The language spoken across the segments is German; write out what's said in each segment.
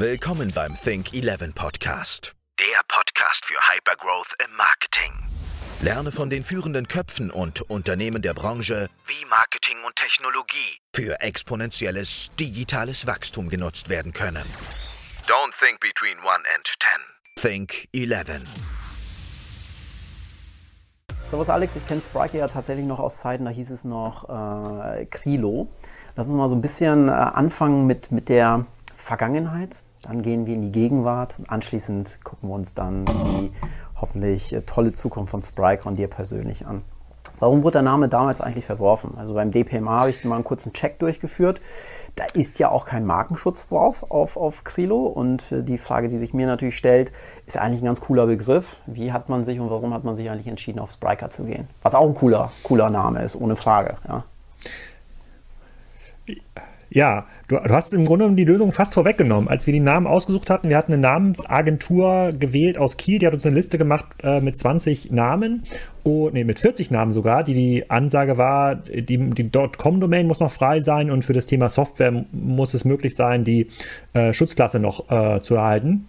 Willkommen beim Think 11 Podcast. Der Podcast für Hypergrowth im Marketing. Lerne von den führenden Köpfen und Unternehmen der Branche, wie Marketing und Technologie für exponentielles digitales Wachstum genutzt werden können. Don't think between 1 and 10. Think 11. Servus Alex, ich kenne Spriker ja tatsächlich noch aus Zeiten, da hieß es noch äh, Krilo. Lass uns mal so ein bisschen äh, anfangen mit, mit der Vergangenheit. Dann gehen wir in die Gegenwart und anschließend gucken wir uns dann die hoffentlich äh, tolle Zukunft von Spriker und dir persönlich an. Warum wurde der Name damals eigentlich verworfen? Also beim DPMA habe ich mal einen kurzen Check durchgeführt. Da ist ja auch kein Markenschutz drauf auf, auf Krilo. Und äh, die Frage, die sich mir natürlich stellt, ist eigentlich ein ganz cooler Begriff. Wie hat man sich und warum hat man sich eigentlich entschieden, auf Spriker zu gehen? Was auch ein cooler, cooler Name ist, ohne Frage. Ja. Ja, du, du, hast im Grunde die Lösung fast vorweggenommen. Als wir die Namen ausgesucht hatten, wir hatten eine Namensagentur gewählt aus Kiel, die hat uns eine Liste gemacht äh, mit 20 Namen, oh, nee, mit 40 Namen sogar, die die Ansage war, die, die .com-Domain muss noch frei sein und für das Thema Software muss es möglich sein, die äh, Schutzklasse noch äh, zu erhalten.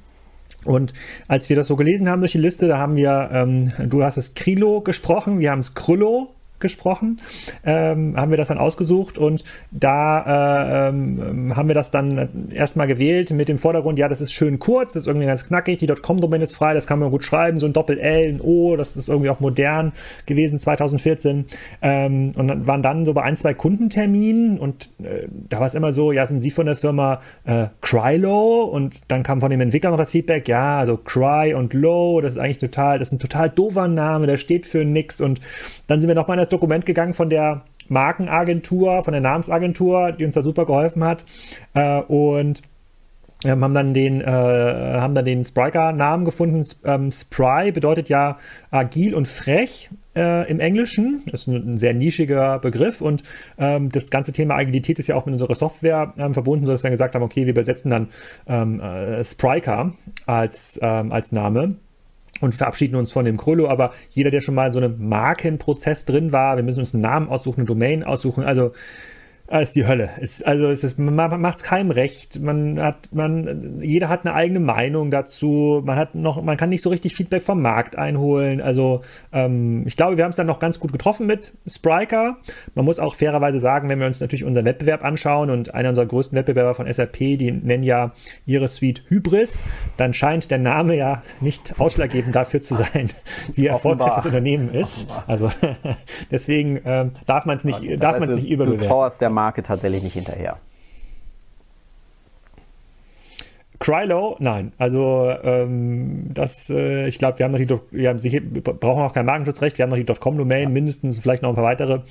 Und als wir das so gelesen haben durch die Liste, da haben wir, ähm, du hast es Krilo gesprochen, wir haben es Krüllo gesprochen, ähm, haben wir das dann ausgesucht und da äh, ähm, haben wir das dann erstmal gewählt mit dem Vordergrund, ja, das ist schön kurz, das ist irgendwie ganz knackig, die .com-Domain ist frei, das kann man gut schreiben, so ein Doppel-L, ein O, das ist irgendwie auch modern gewesen 2014 ähm, und dann waren dann so bei ein, zwei Kundenterminen und äh, da war es immer so, ja, sind Sie von der Firma äh, Crylow und dann kam von dem Entwickler noch das Feedback, ja, also Cry und Low, das ist eigentlich total, das ist ein total doofer Name, der steht für nix. Und dann sind wir nochmal in das Dokument gegangen von der Markenagentur, von der Namensagentur, die uns da super geholfen hat. Äh, und ähm, haben dann den, äh, haben dann den Spriker-Namen gefunden. Ähm, Spry bedeutet ja agil und frech äh, im Englischen. Das ist ein, ein, sehr nischiger Begriff und ähm, das ganze Thema Agilität ist ja auch mit unserer Software ähm, verbunden, sodass wir gesagt haben, okay, wir übersetzen dann ähm, äh, Spriker als, ähm, als Name und verabschieden uns von dem Krollo. Aber jeder, der schon mal in so einem Markenprozess drin war, wir müssen uns einen Namen aussuchen, eine Domain aussuchen. Also ist die Hölle. Es, also es ist, man macht es keinem recht. Man hat, man, jeder hat eine eigene Meinung dazu. Man hat noch, man kann nicht so richtig Feedback vom Markt einholen. Also ähm, ich glaube, wir haben es dann noch ganz gut getroffen mit Spriker. Man muss auch fairerweise sagen, wenn wir uns natürlich unseren Wettbewerb anschauen und einer unserer größten Wettbewerber von SAP, die nennen ja ihre Suite Hybris, dann scheint der Name ja nicht ausschlaggebend dafür zu sein, wie erfolgreich das Unternehmen ist. Offenbar. Also deswegen ähm, darf man es nicht, das darf man es nicht überbewerten. Marke tatsächlich nicht hinterher. Krylo, nein. Also ähm, das, äh, ich glaube, wir haben noch die, wir haben sicher, wir brauchen auch kein Markenschutzrecht, wir haben noch die .com-Domain, ja. mindestens vielleicht noch ein paar weitere.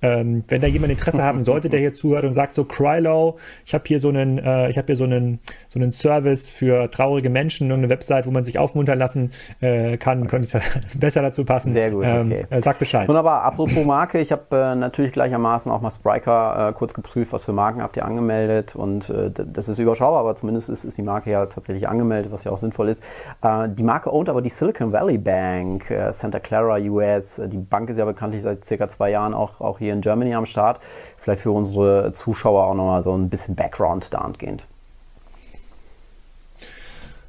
Ähm, wenn da jemand Interesse haben sollte, der hier zuhört und sagt so, Krylo, ich habe hier so einen, äh, ich habe hier so einen, so einen Service für traurige Menschen und eine Website, wo man sich aufmuntern lassen äh, kann, könnte es ja besser dazu passen. Sehr gut, ähm, okay. Äh, sag Bescheid. Wunderbar, apropos Marke, ich habe äh, natürlich gleichermaßen auch mal Spriker äh, kurz geprüft, was für Marken habt ihr angemeldet und das ist überschaubar, aber zumindest ist, ist die Marke Marke ja tatsächlich angemeldet, was ja auch sinnvoll ist. Äh, die Marke ownt aber die Silicon Valley Bank, äh, Santa Clara US. Die Bank ist ja bekanntlich seit circa zwei Jahren auch, auch hier in Germany am Start. Vielleicht für unsere Zuschauer auch nochmal so ein bisschen Background da angehend.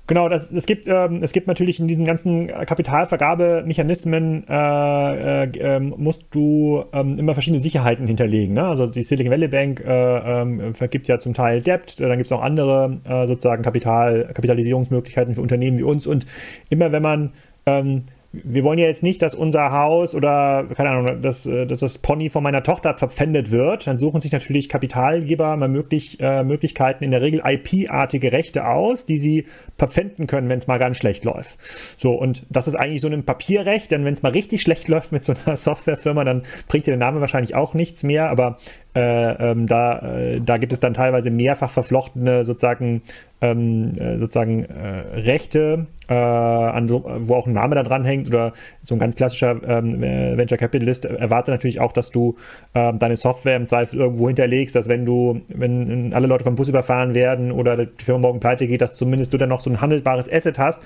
Genau, das, es, gibt, ähm, es gibt natürlich in diesen ganzen Kapitalvergabemechanismen äh, äh, ähm, musst du ähm, immer verschiedene Sicherheiten hinterlegen. Ne? Also die Silicon Valley Bank äh, ähm, vergibt ja zum Teil Debt, dann gibt es auch andere äh, sozusagen Kapital, Kapitalisierungsmöglichkeiten für Unternehmen wie uns. Und immer wenn man ähm, wir wollen ja jetzt nicht, dass unser Haus oder, keine Ahnung, dass, äh, dass das Pony von meiner Tochter verpfändet wird. Dann suchen sich natürlich Kapitalgeber mal möglich, äh, Möglichkeiten, in der Regel IP-artige Rechte aus, die sie verpfänden können, wenn es mal ganz schlecht läuft. So, und das ist eigentlich so ein Papierrecht, denn wenn es mal richtig schlecht läuft mit so einer Softwarefirma, dann bringt dir der Name wahrscheinlich auch nichts mehr, aber äh, ähm, da, äh, da gibt es dann teilweise mehrfach verflochtene sozusagen, ähm, äh, sozusagen äh, Rechte, äh, an, wo auch ein Name da dran hängt oder so ein ganz klassischer ähm, Venture Capitalist erwartet natürlich auch, dass du ähm, deine Software im Zweifel irgendwo hinterlegst, dass wenn du, wenn alle Leute vom Bus überfahren werden oder die Firma morgen pleite geht, dass zumindest du dann noch so ein handelbares Asset hast.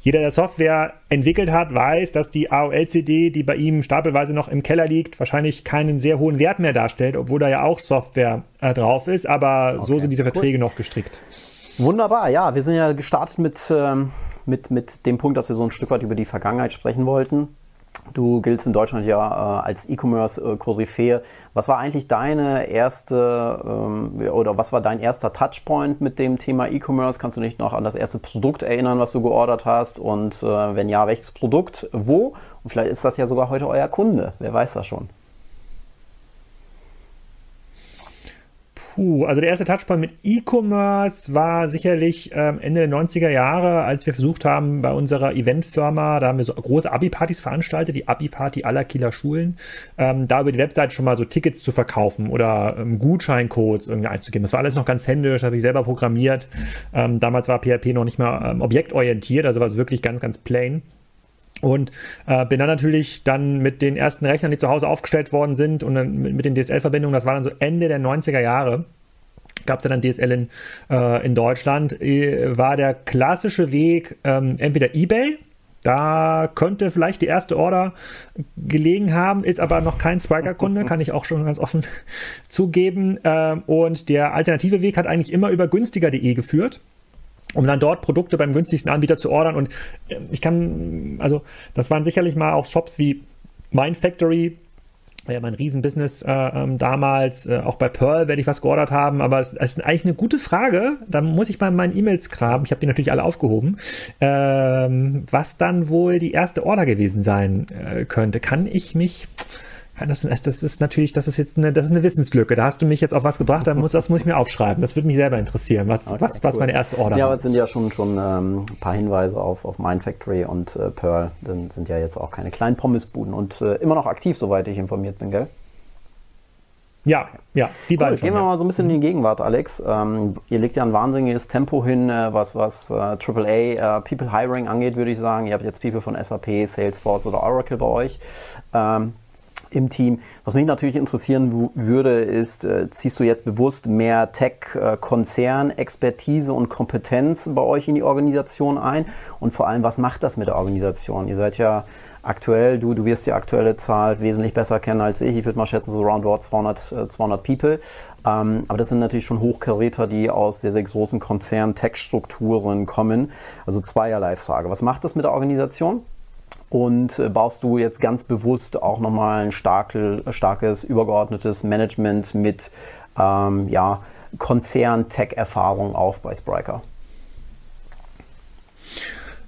Jeder, der Software entwickelt hat, weiß, dass die AOL-CD, die bei ihm stapelweise noch im Keller liegt, wahrscheinlich keinen sehr hohen Wert mehr darstellt, obwohl da ja auch Software äh, drauf ist. Aber okay. so sind diese Verträge cool. noch gestrickt. Wunderbar, ja, wir sind ja gestartet mit, ähm, mit, mit dem Punkt, dass wir so ein Stück weit über die Vergangenheit sprechen wollten. Du giltst in Deutschland ja äh, als E-Commerce-Koryphäe. Was war eigentlich deine erste ähm, oder was war dein erster Touchpoint mit dem Thema E-Commerce? Kannst du dich noch an das erste Produkt erinnern, was du geordert hast? Und äh, wenn ja, welches Produkt, wo? Und vielleicht ist das ja sogar heute euer Kunde. Wer weiß das schon? Puh, also der erste Touchpoint mit E-Commerce war sicherlich ähm, Ende der 90er Jahre, als wir versucht haben, bei unserer Eventfirma, da haben wir so große Abi-Partys veranstaltet, die Abi-Party aller Kieler Schulen, ähm, da über die Webseite schon mal so Tickets zu verkaufen oder ähm, Gutscheincodes irgendwie einzugeben. Das war alles noch ganz händisch, habe ich selber programmiert. Ähm, damals war PHP noch nicht mal ähm, objektorientiert, also war es wirklich ganz, ganz plain. Und äh, bin dann natürlich dann mit den ersten Rechnern, die zu Hause aufgestellt worden sind und dann mit, mit den DSL-Verbindungen, das war dann so Ende der 90er Jahre, gab es dann DSL in, äh, in Deutschland, äh, war der klassische Weg ähm, entweder eBay, da könnte vielleicht die erste Order gelegen haben, ist aber noch kein Spriker-Kunde, kann ich auch schon ganz offen zugeben. Ähm, und der alternative Weg hat eigentlich immer über günstiger.de geführt um dann dort Produkte beim günstigsten Anbieter zu ordern. Und äh, ich kann, also das waren sicherlich mal auch Shops wie Mind Factory, ja mein Riesenbusiness äh, ähm, damals, äh, auch bei Pearl werde ich was geordert haben, aber es, es, ist eigentlich eine gute Frage, da muss ich mal in meinen E-Mails graben, ich habe die natürlich alle aufgehoben, ähm, was dann wohl die erste Order gewesen sein äh, könnte. Kann ich mich das, das, ist natürlich, das ist jetzt eine, das ist eine Wissenslücke. Da hast du mich jetzt auf was gebracht, dann muss, das muss ich mir aufschreiben. Das würde mich selber interessieren, was, okay, was, was cool. meine erste Order Ja, aber es sind ja schon, schon ähm, ein paar Hinweise auf, auf Mindfactory und äh, Pearl. Dann sind ja jetzt auch keine kleinen Pommesbuden und äh, immer noch aktiv, soweit ich informiert bin, gell? Ja, okay. ja, die cool, beiden. Gehen wir mal so ein bisschen in die Gegenwart, Alex. Ähm, ihr legt ja ein wahnsinniges Tempo hin, äh, was, was äh, AAA äh, People Hiring angeht, würde ich sagen. Ihr habt jetzt People von SAP, Salesforce oder Oracle bei euch. Ähm, im Team. Was mich natürlich interessieren würde, ist, äh, ziehst du jetzt bewusst mehr Tech-Konzern-Expertise und Kompetenz bei euch in die Organisation ein? Und vor allem, was macht das mit der Organisation? Ihr seid ja aktuell, du, du wirst die aktuelle Zahl wesentlich besser kennen als ich. Ich würde mal schätzen, so roundabout 200, 200 People. Ähm, aber das sind natürlich schon Hochkaräter, die aus sehr, sehr großen Konzern-Tech-Strukturen kommen. Also zweierlei Frage. Was macht das mit der Organisation? Und äh, baust du jetzt ganz bewusst auch nochmal ein starke, starkes, übergeordnetes Management mit ähm, ja, Konzern-Tech-Erfahrung auf bei Spriker?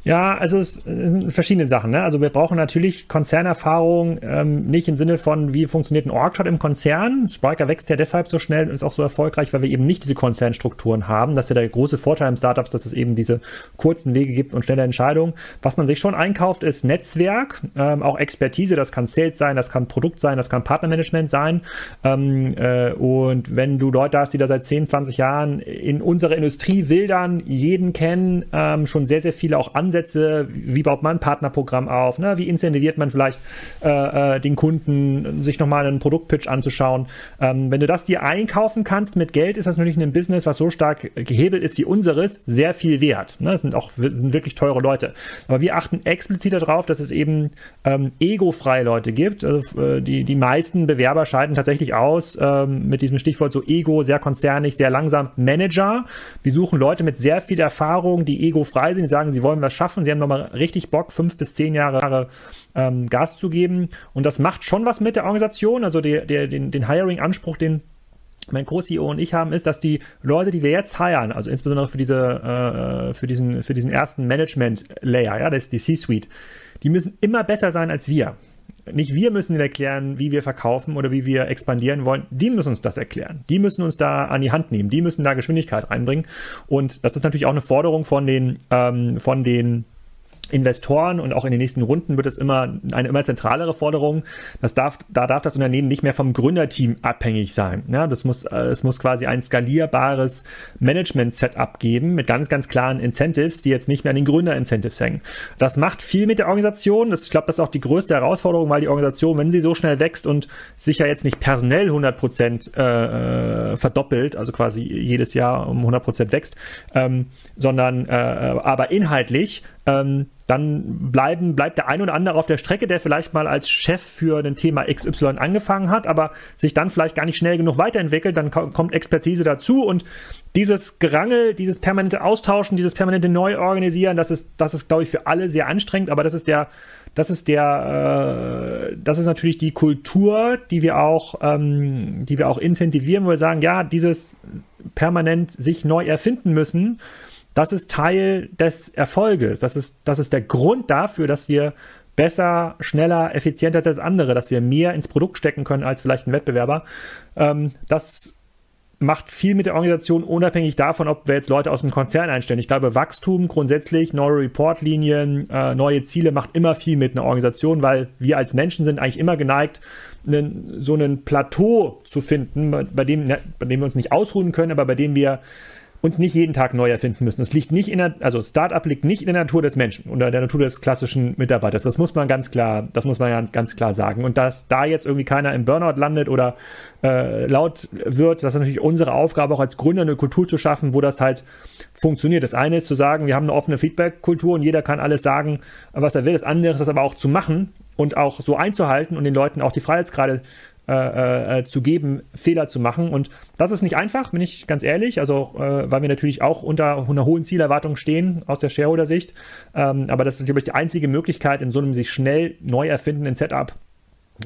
Ja, also es sind verschiedene Sachen. Ne? Also wir brauchen natürlich Konzernerfahrung, ähm, nicht im Sinne von, wie funktioniert ein Org-Chart im Konzern. Spriker wächst ja deshalb so schnell und ist auch so erfolgreich, weil wir eben nicht diese Konzernstrukturen haben. Das ist ja der große Vorteil im Startups, dass es eben diese kurzen Wege gibt und schnelle Entscheidungen. Was man sich schon einkauft, ist Netzwerk, ähm, auch Expertise. Das kann Sales sein, das kann Produkt sein, das kann Partnermanagement sein. Ähm, äh, und wenn du Leute hast, die da seit 10, 20 Jahren in unserer Industrie wildern, jeden kennen, ähm, schon sehr, sehr viele auch an Ansätze, wie baut man ein Partnerprogramm auf, ne? wie incentiviert man vielleicht äh, äh, den Kunden, sich nochmal einen Produktpitch anzuschauen. Ähm, wenn du das dir einkaufen kannst mit Geld, ist das natürlich ein Business, was so stark gehebelt ist wie unseres, sehr viel wert. Ne? Das sind auch sind wirklich teure Leute. Aber wir achten explizit darauf, dass es eben ähm, egofreie Leute gibt. Also, äh, die, die meisten Bewerber scheiden tatsächlich aus ähm, mit diesem Stichwort so Ego, sehr konzernig, sehr langsam Manager. Wir suchen Leute mit sehr viel Erfahrung, die egofrei sind, die sagen, sie wollen was schaffen. Sie haben nochmal richtig Bock, fünf bis zehn Jahre ähm, Gas zu geben. Und das macht schon was mit der Organisation. Also der, der, den, den Hiring-Anspruch, den mein Co-CEO und ich haben, ist, dass die Leute, die wir jetzt hiren, also insbesondere für, diese, äh, für, diesen, für diesen ersten Management-Layer, ja, das ist die C-Suite, die müssen immer besser sein als wir. Nicht wir müssen ihnen erklären, wie wir verkaufen oder wie wir expandieren wollen. Die müssen uns das erklären. Die müssen uns da an die Hand nehmen. Die müssen da Geschwindigkeit reinbringen. Und das ist natürlich auch eine Forderung von den, ähm, von den Investoren und auch in den nächsten Runden wird es immer eine immer zentralere Forderung. Das darf, da darf das Unternehmen nicht mehr vom Gründerteam abhängig sein. Ja, das muss, äh, es muss quasi ein skalierbares Management-Setup geben mit ganz, ganz klaren Incentives, die jetzt nicht mehr an den Gründer-Incentives hängen. Das macht viel mit der Organisation. Das, ich glaube, das ist auch die größte Herausforderung, weil die Organisation, wenn sie so schnell wächst und sich ja jetzt nicht personell 100 Prozent äh, verdoppelt, also quasi jedes Jahr um 100 Prozent wächst, ähm, sondern äh, aber inhaltlich ähm, dann bleiben, bleibt der ein oder andere auf der Strecke, der vielleicht mal als Chef für ein Thema XY angefangen hat, aber sich dann vielleicht gar nicht schnell genug weiterentwickelt, dann kommt Expertise dazu und dieses Gerangel, dieses permanente Austauschen, dieses permanente Neuorganisieren, das ist, das ist, glaube ich, für alle sehr anstrengend, aber das ist der, das ist der, äh, das ist natürlich die Kultur, die wir auch, ähm, die wir auch incentivieren, wo wir sagen, ja, dieses permanent sich neu erfinden müssen, das ist Teil des Erfolges. Das ist, das ist der Grund dafür, dass wir besser, schneller, effizienter als andere, dass wir mehr ins Produkt stecken können als vielleicht ein Wettbewerber. Ähm, das macht viel mit der Organisation, unabhängig davon, ob wir jetzt Leute aus dem Konzern einstellen. Ich glaube, Wachstum grundsätzlich, neue Reportlinien, äh, neue Ziele macht immer viel mit einer Organisation, weil wir als Menschen sind eigentlich immer geneigt, einen, so ein Plateau zu finden, bei, dem, bei dem wir uns nicht ausruhen können, aber bei dem wir uns nicht jeden Tag neu erfinden müssen. Das liegt nicht in der, also Startup liegt nicht in der Natur des Menschen oder der Natur des klassischen Mitarbeiters. Das muss man ganz klar, das muss man ja ganz klar sagen. Und dass da jetzt irgendwie keiner im Burnout landet oder äh, laut wird, das ist natürlich unsere Aufgabe, auch als Gründer eine Kultur zu schaffen, wo das halt funktioniert. Das eine ist zu sagen, wir haben eine offene Feedback-Kultur und jeder kann alles sagen, was er will. Das andere ist das aber auch zu machen und auch so einzuhalten und den Leuten auch die Freiheitsgrade äh, äh, zu geben, Fehler zu machen. Und das ist nicht einfach, bin ich ganz ehrlich. Also, äh, weil wir natürlich auch unter einer hohen Zielerwartung stehen aus der Shareholder-Sicht. Ähm, aber das ist natürlich die einzige Möglichkeit, in so einem sich schnell neu erfindenden Setup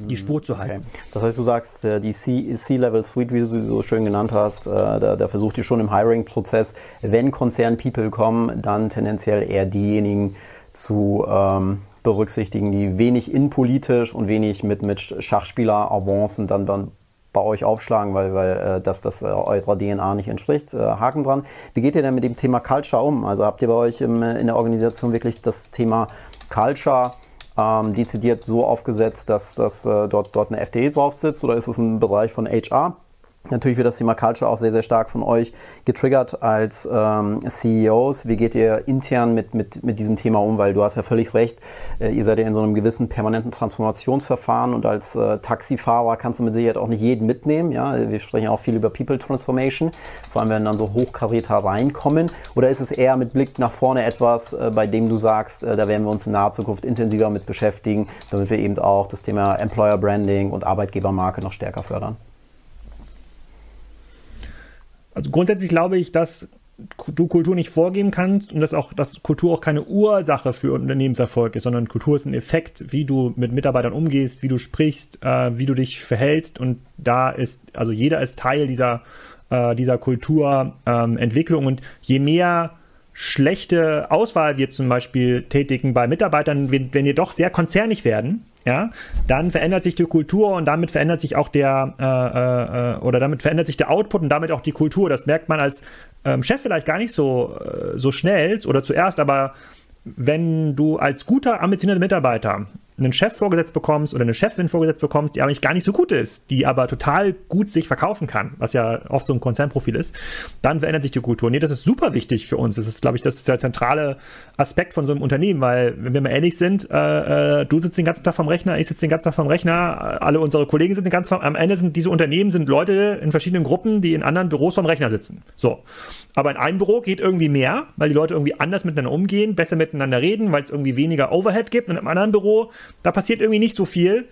die Spur zu halten. Okay. Das heißt, du sagst, äh, die C-Level-Suite, wie du sie so schön genannt hast, äh, da, da versucht ihr schon im Hiring-Prozess, wenn Konzern-People kommen, dann tendenziell eher diejenigen zu ähm, berücksichtigen, die wenig innenpolitisch und wenig mit, mit Schachspieler-Avancen dann, dann bei euch aufschlagen, weil, weil äh, das, das äh, eurer DNA nicht entspricht. Äh, Haken dran. Wie geht ihr denn mit dem Thema Culture um? Also habt ihr bei euch im, in der Organisation wirklich das Thema Culture ähm, dezidiert so aufgesetzt, dass, dass äh, dort, dort eine FDE drauf sitzt oder ist es ein Bereich von HR? Natürlich wird das Thema Culture auch sehr, sehr stark von euch getriggert als ähm, CEOs. Wie geht ihr intern mit, mit, mit diesem Thema um? Weil du hast ja völlig recht, äh, ihr seid ja in so einem gewissen permanenten Transformationsverfahren und als äh, Taxifahrer kannst du mit Sicherheit auch nicht jeden mitnehmen. Ja? Wir sprechen auch viel über People Transformation, vor allem wenn dann so Hochkaräter reinkommen. Oder ist es eher mit Blick nach vorne etwas, äh, bei dem du sagst, äh, da werden wir uns in naher Zukunft intensiver mit beschäftigen, damit wir eben auch das Thema Employer Branding und Arbeitgebermarke noch stärker fördern? Also grundsätzlich glaube ich, dass du Kultur nicht vorgeben kannst und dass auch dass Kultur auch keine Ursache für Unternehmenserfolg ist, sondern Kultur ist ein Effekt, wie du mit Mitarbeitern umgehst, wie du sprichst, äh, wie du dich verhältst und da ist also jeder ist Teil dieser äh, dieser Kulturentwicklung ähm, und je mehr schlechte Auswahl wir zum Beispiel tätigen bei Mitarbeitern, wenn, wenn wir doch sehr konzernig werden, ja, dann verändert sich die Kultur und damit verändert sich auch der äh, äh, oder damit verändert sich der Output und damit auch die Kultur. Das merkt man als ähm, Chef vielleicht gar nicht so, äh, so schnell oder zuerst, aber wenn du als guter, ambitionierter Mitarbeiter einen Chef vorgesetzt bekommst oder eine Chefin vorgesetzt bekommst, die eigentlich gar nicht so gut ist, die aber total gut sich verkaufen kann, was ja oft so ein Konzernprofil ist, dann verändert sich die Kultur. Nee, das ist super wichtig für uns. Das ist, glaube ich, das der zentrale Aspekt von so einem Unternehmen, weil, wenn wir mal ehrlich sind, äh, äh, du sitzt den ganzen Tag vom Rechner, ich sitze den ganzen Tag vom Rechner, alle unsere Kollegen sitzen den ganzen Tag, am Ende sind diese Unternehmen sind Leute in verschiedenen Gruppen, die in anderen Büros vom Rechner sitzen. So. Aber in einem Büro geht irgendwie mehr, weil die Leute irgendwie anders miteinander umgehen, besser miteinander reden, weil es irgendwie weniger Overhead gibt. Und im anderen Büro, da passiert irgendwie nicht so viel,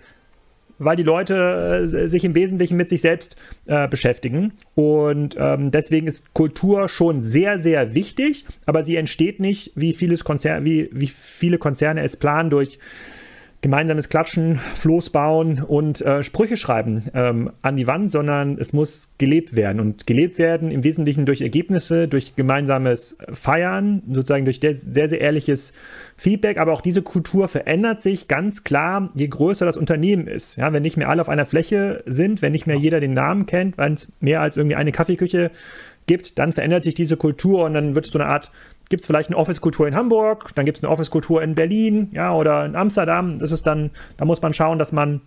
weil die Leute äh, sich im Wesentlichen mit sich selbst äh, beschäftigen. Und ähm, deswegen ist Kultur schon sehr, sehr wichtig, aber sie entsteht nicht, wie, vieles Konzer wie, wie viele Konzerne es planen, durch gemeinsames Klatschen, Floß bauen und äh, Sprüche schreiben ähm, an die Wand, sondern es muss gelebt werden. Und gelebt werden im Wesentlichen durch Ergebnisse, durch gemeinsames Feiern, sozusagen durch sehr, sehr ehrliches Feedback. Aber auch diese Kultur verändert sich ganz klar, je größer das Unternehmen ist. Ja, wenn nicht mehr alle auf einer Fläche sind, wenn nicht mehr jeder den Namen kennt, wenn es mehr als irgendwie eine Kaffeeküche gibt, dann verändert sich diese Kultur und dann wird es so eine Art gibt es vielleicht eine Office-Kultur in Hamburg, dann gibt es eine Office-Kultur in Berlin, ja, oder in Amsterdam. Das ist dann, da muss man schauen, dass man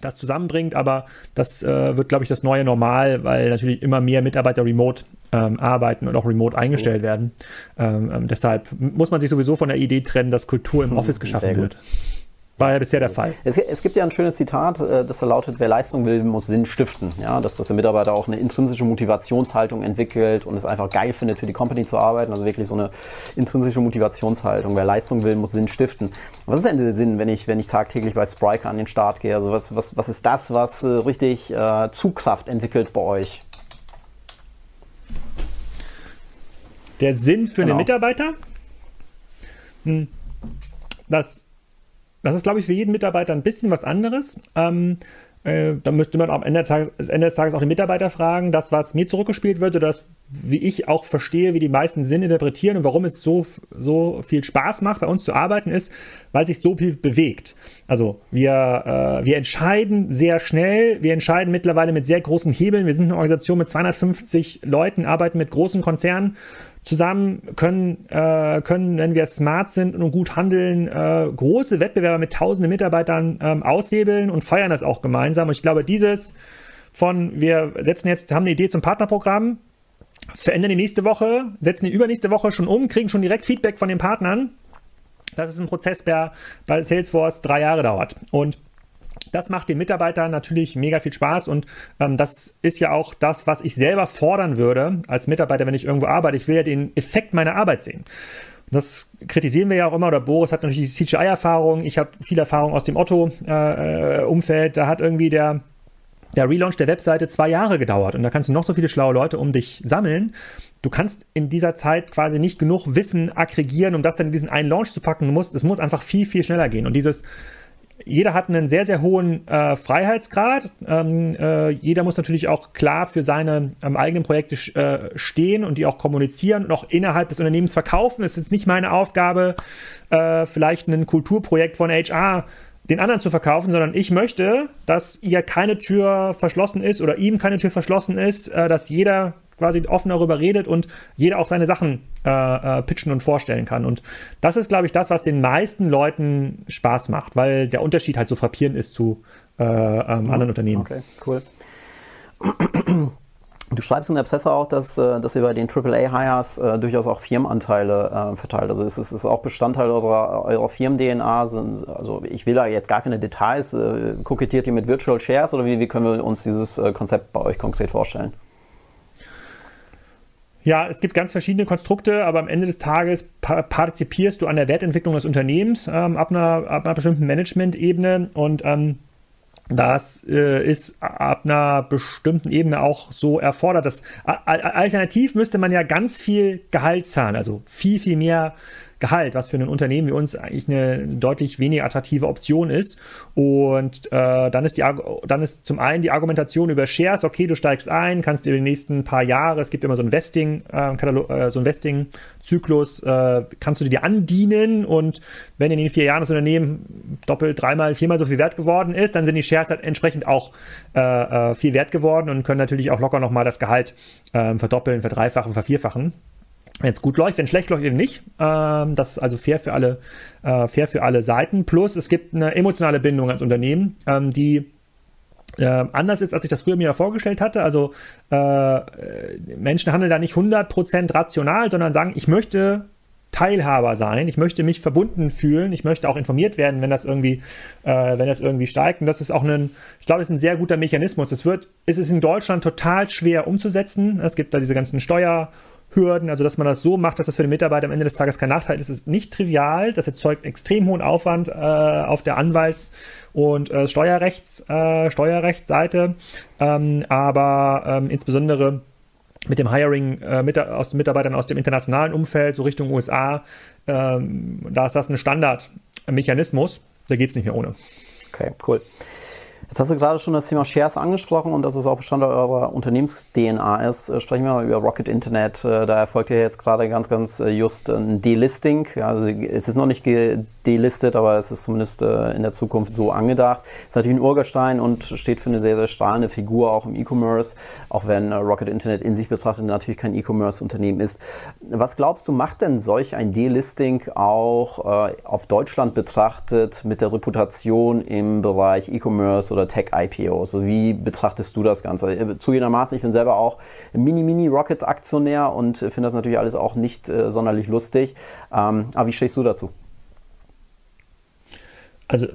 das zusammenbringt, aber das äh, wird, glaube ich, das neue Normal, weil natürlich immer mehr Mitarbeiter remote ähm, arbeiten und auch remote eingestellt werden. Ähm, ähm, deshalb muss man sich sowieso von der Idee trennen, dass Kultur im hm, Office geschaffen wird. War ja bisher der Fall. Es, es, gibt ja ein schönes Zitat, äh, das da lautet, wer Leistung will, muss Sinn stiften. Ja, dass, dass der Mitarbeiter auch eine intrinsische Motivationshaltung entwickelt und es einfach geil findet, für die Company zu arbeiten. Also wirklich so eine intrinsische Motivationshaltung. Wer Leistung will, muss Sinn stiften. Was ist denn der Sinn, wenn ich, wenn ich tagtäglich bei Spriker an den Start gehe? Also was, was, was ist das, was äh, richtig äh, Zugkraft entwickelt bei euch? Der Sinn für genau. den Mitarbeiter? Hm. Das das ist, glaube ich, für jeden Mitarbeiter ein bisschen was anderes. Ähm, äh, da müsste man am Ende, Tages, Ende, des Tages auch den Mitarbeiter fragen, das, was mir zurückgespielt wird, oder das, wie ich auch verstehe, wie die meisten Sinn interpretieren und warum es so, so viel Spaß macht, bei uns zu arbeiten, ist, weil sich so viel bewegt. Also wir, äh, wir entscheiden sehr schnell, wir entscheiden mittlerweile mit sehr großen Hebeln. Wir sind eine Organisation mit 250 Leuten, arbeiten mit großen Konzernen zusammen können, äh, können, wenn wir smart sind und gut handeln, äh, große Wettbewerber mit tausenden Mitarbeitern ähm, aushebeln und feiern das auch gemeinsam. Und ich glaube, dieses von, wir setzen jetzt, haben eine Idee zum Partnerprogramm, verändern die nächste Woche, setzen die übernächste Woche schon um, kriegen schon direkt Feedback von den Partnern. Das ist ein Prozess, der bei Salesforce drei Jahre dauert. Und das macht den Mitarbeitern natürlich mega viel Spaß und ähm, das ist ja auch das, was ich selber fordern würde als Mitarbeiter, wenn ich irgendwo arbeite. Ich will ja den Effekt meiner Arbeit sehen. Das kritisieren wir ja auch immer, oder Boris hat natürlich die CGI-Erfahrung, ich habe viel Erfahrung aus dem Otto-Umfeld, äh, da hat irgendwie der, der Relaunch der Webseite zwei Jahre gedauert und da kannst du noch so viele schlaue Leute um dich sammeln. Du kannst in dieser Zeit quasi nicht genug Wissen aggregieren, um das dann in diesen einen Launch zu packen. Du musst, es muss einfach viel, viel schneller gehen. Und dieses jeder hat einen sehr, sehr hohen äh, Freiheitsgrad. Ähm, äh, jeder muss natürlich auch klar für seine ähm, eigenen Projekte äh, stehen und die auch kommunizieren und auch innerhalb des Unternehmens verkaufen. Es ist jetzt nicht meine Aufgabe, äh, vielleicht ein Kulturprojekt von HR den anderen zu verkaufen, sondern ich möchte, dass ihr keine Tür verschlossen ist oder ihm keine Tür verschlossen ist, äh, dass jeder quasi offen darüber redet und jeder auch seine Sachen äh, äh, pitchen und vorstellen kann. Und das ist, glaube ich, das, was den meisten Leuten Spaß macht, weil der Unterschied halt so frappierend ist zu äh, ähm, anderen Unternehmen. Okay, cool. Du schreibst in der Presse auch, dass, äh, dass ihr bei den AAA-Hires äh, durchaus auch Firmenanteile äh, verteilt. Also es ist, es ist auch Bestandteil eurer, eurer Firmen-DNA. Also ich will da jetzt gar keine Details. Äh, kokettiert ihr mit Virtual Shares oder wie, wie können wir uns dieses äh, Konzept bei euch konkret vorstellen? Ja, es gibt ganz verschiedene Konstrukte, aber am Ende des Tages partizipierst du an der Wertentwicklung des Unternehmens ähm, ab, einer, ab einer bestimmten Management-Ebene und ähm, das äh, ist ab einer bestimmten Ebene auch so erfordert. Das, alternativ müsste man ja ganz viel Gehalt zahlen, also viel, viel mehr Gehalt, was für ein Unternehmen wie uns eigentlich eine deutlich weniger attraktive Option ist. Und äh, dann, ist die, dann ist zum einen die Argumentation über Shares, okay, du steigst ein, kannst dir die nächsten paar Jahre, es gibt immer so ein Vesting, äh, äh, so ein Vesting-Zyklus, äh, kannst du dir andienen und wenn in den vier Jahren das Unternehmen doppelt, dreimal, viermal so viel wert geworden ist, dann sind die Shares halt entsprechend auch äh, äh, viel wert geworden und können natürlich auch locker nochmal das Gehalt ähm, verdoppeln, verdreifachen, vervierfachen wenn es gut läuft, wenn schlecht läuft, eben nicht. Ähm, das ist also fair für alle, äh, fair für alle Seiten. Plus es gibt eine emotionale Bindung als Unternehmen, ähm, die äh, anders ist, als ich das früher mir vorgestellt hatte. Also äh, Menschen handeln da nicht 100% rational, sondern sagen, ich möchte Teilhaber sein, ich möchte mich verbunden fühlen, ich möchte auch informiert werden, wenn das irgendwie, äh, wenn das irgendwie steigt. Und das ist auch ein, ich glaube, es ist ein sehr guter Mechanismus. Es wird, es ist in Deutschland total schwer umzusetzen. Es gibt da diese ganzen Steuer- Hürden, also dass man das so macht, dass das für den Mitarbeiter am Ende des Tages kein Nachteil ist, ist nicht trivial. Das erzeugt extrem hohen Aufwand äh, auf der Anwalts- und äh, Steuerrechts, äh, Steuerrechtsseite, ähm, aber ähm, insbesondere mit dem Hiring äh, mit, aus den Mitarbeitern aus dem internationalen Umfeld, so Richtung USA, ähm, da ist das ein Standardmechanismus. Da geht es nicht mehr ohne. Okay, cool. Jetzt hast du gerade schon das Thema Shares angesprochen und dass es auch Bestandteil eurer Unternehmens-DNA ist. Äh, sprechen wir mal über Rocket Internet. Äh, da erfolgt ja jetzt gerade ganz, ganz äh, just ein Delisting. Also es ist noch nicht delistet, aber es ist zumindest in der Zukunft so angedacht. Es ist natürlich ein Urgestein und steht für eine sehr, sehr strahlende Figur auch im E-Commerce, auch wenn Rocket Internet in sich betrachtet natürlich kein E-Commerce-Unternehmen ist. Was glaubst du, macht denn solch ein Delisting auch auf Deutschland betrachtet mit der Reputation im Bereich E-Commerce oder Tech-IPO. So wie betrachtest du das Ganze? Äh, zugegebenermaßen, ich bin selber auch Mini-Mini-Rocket-Aktionär und finde das natürlich alles auch nicht äh, sonderlich lustig. Ähm, aber wie stehst du dazu? also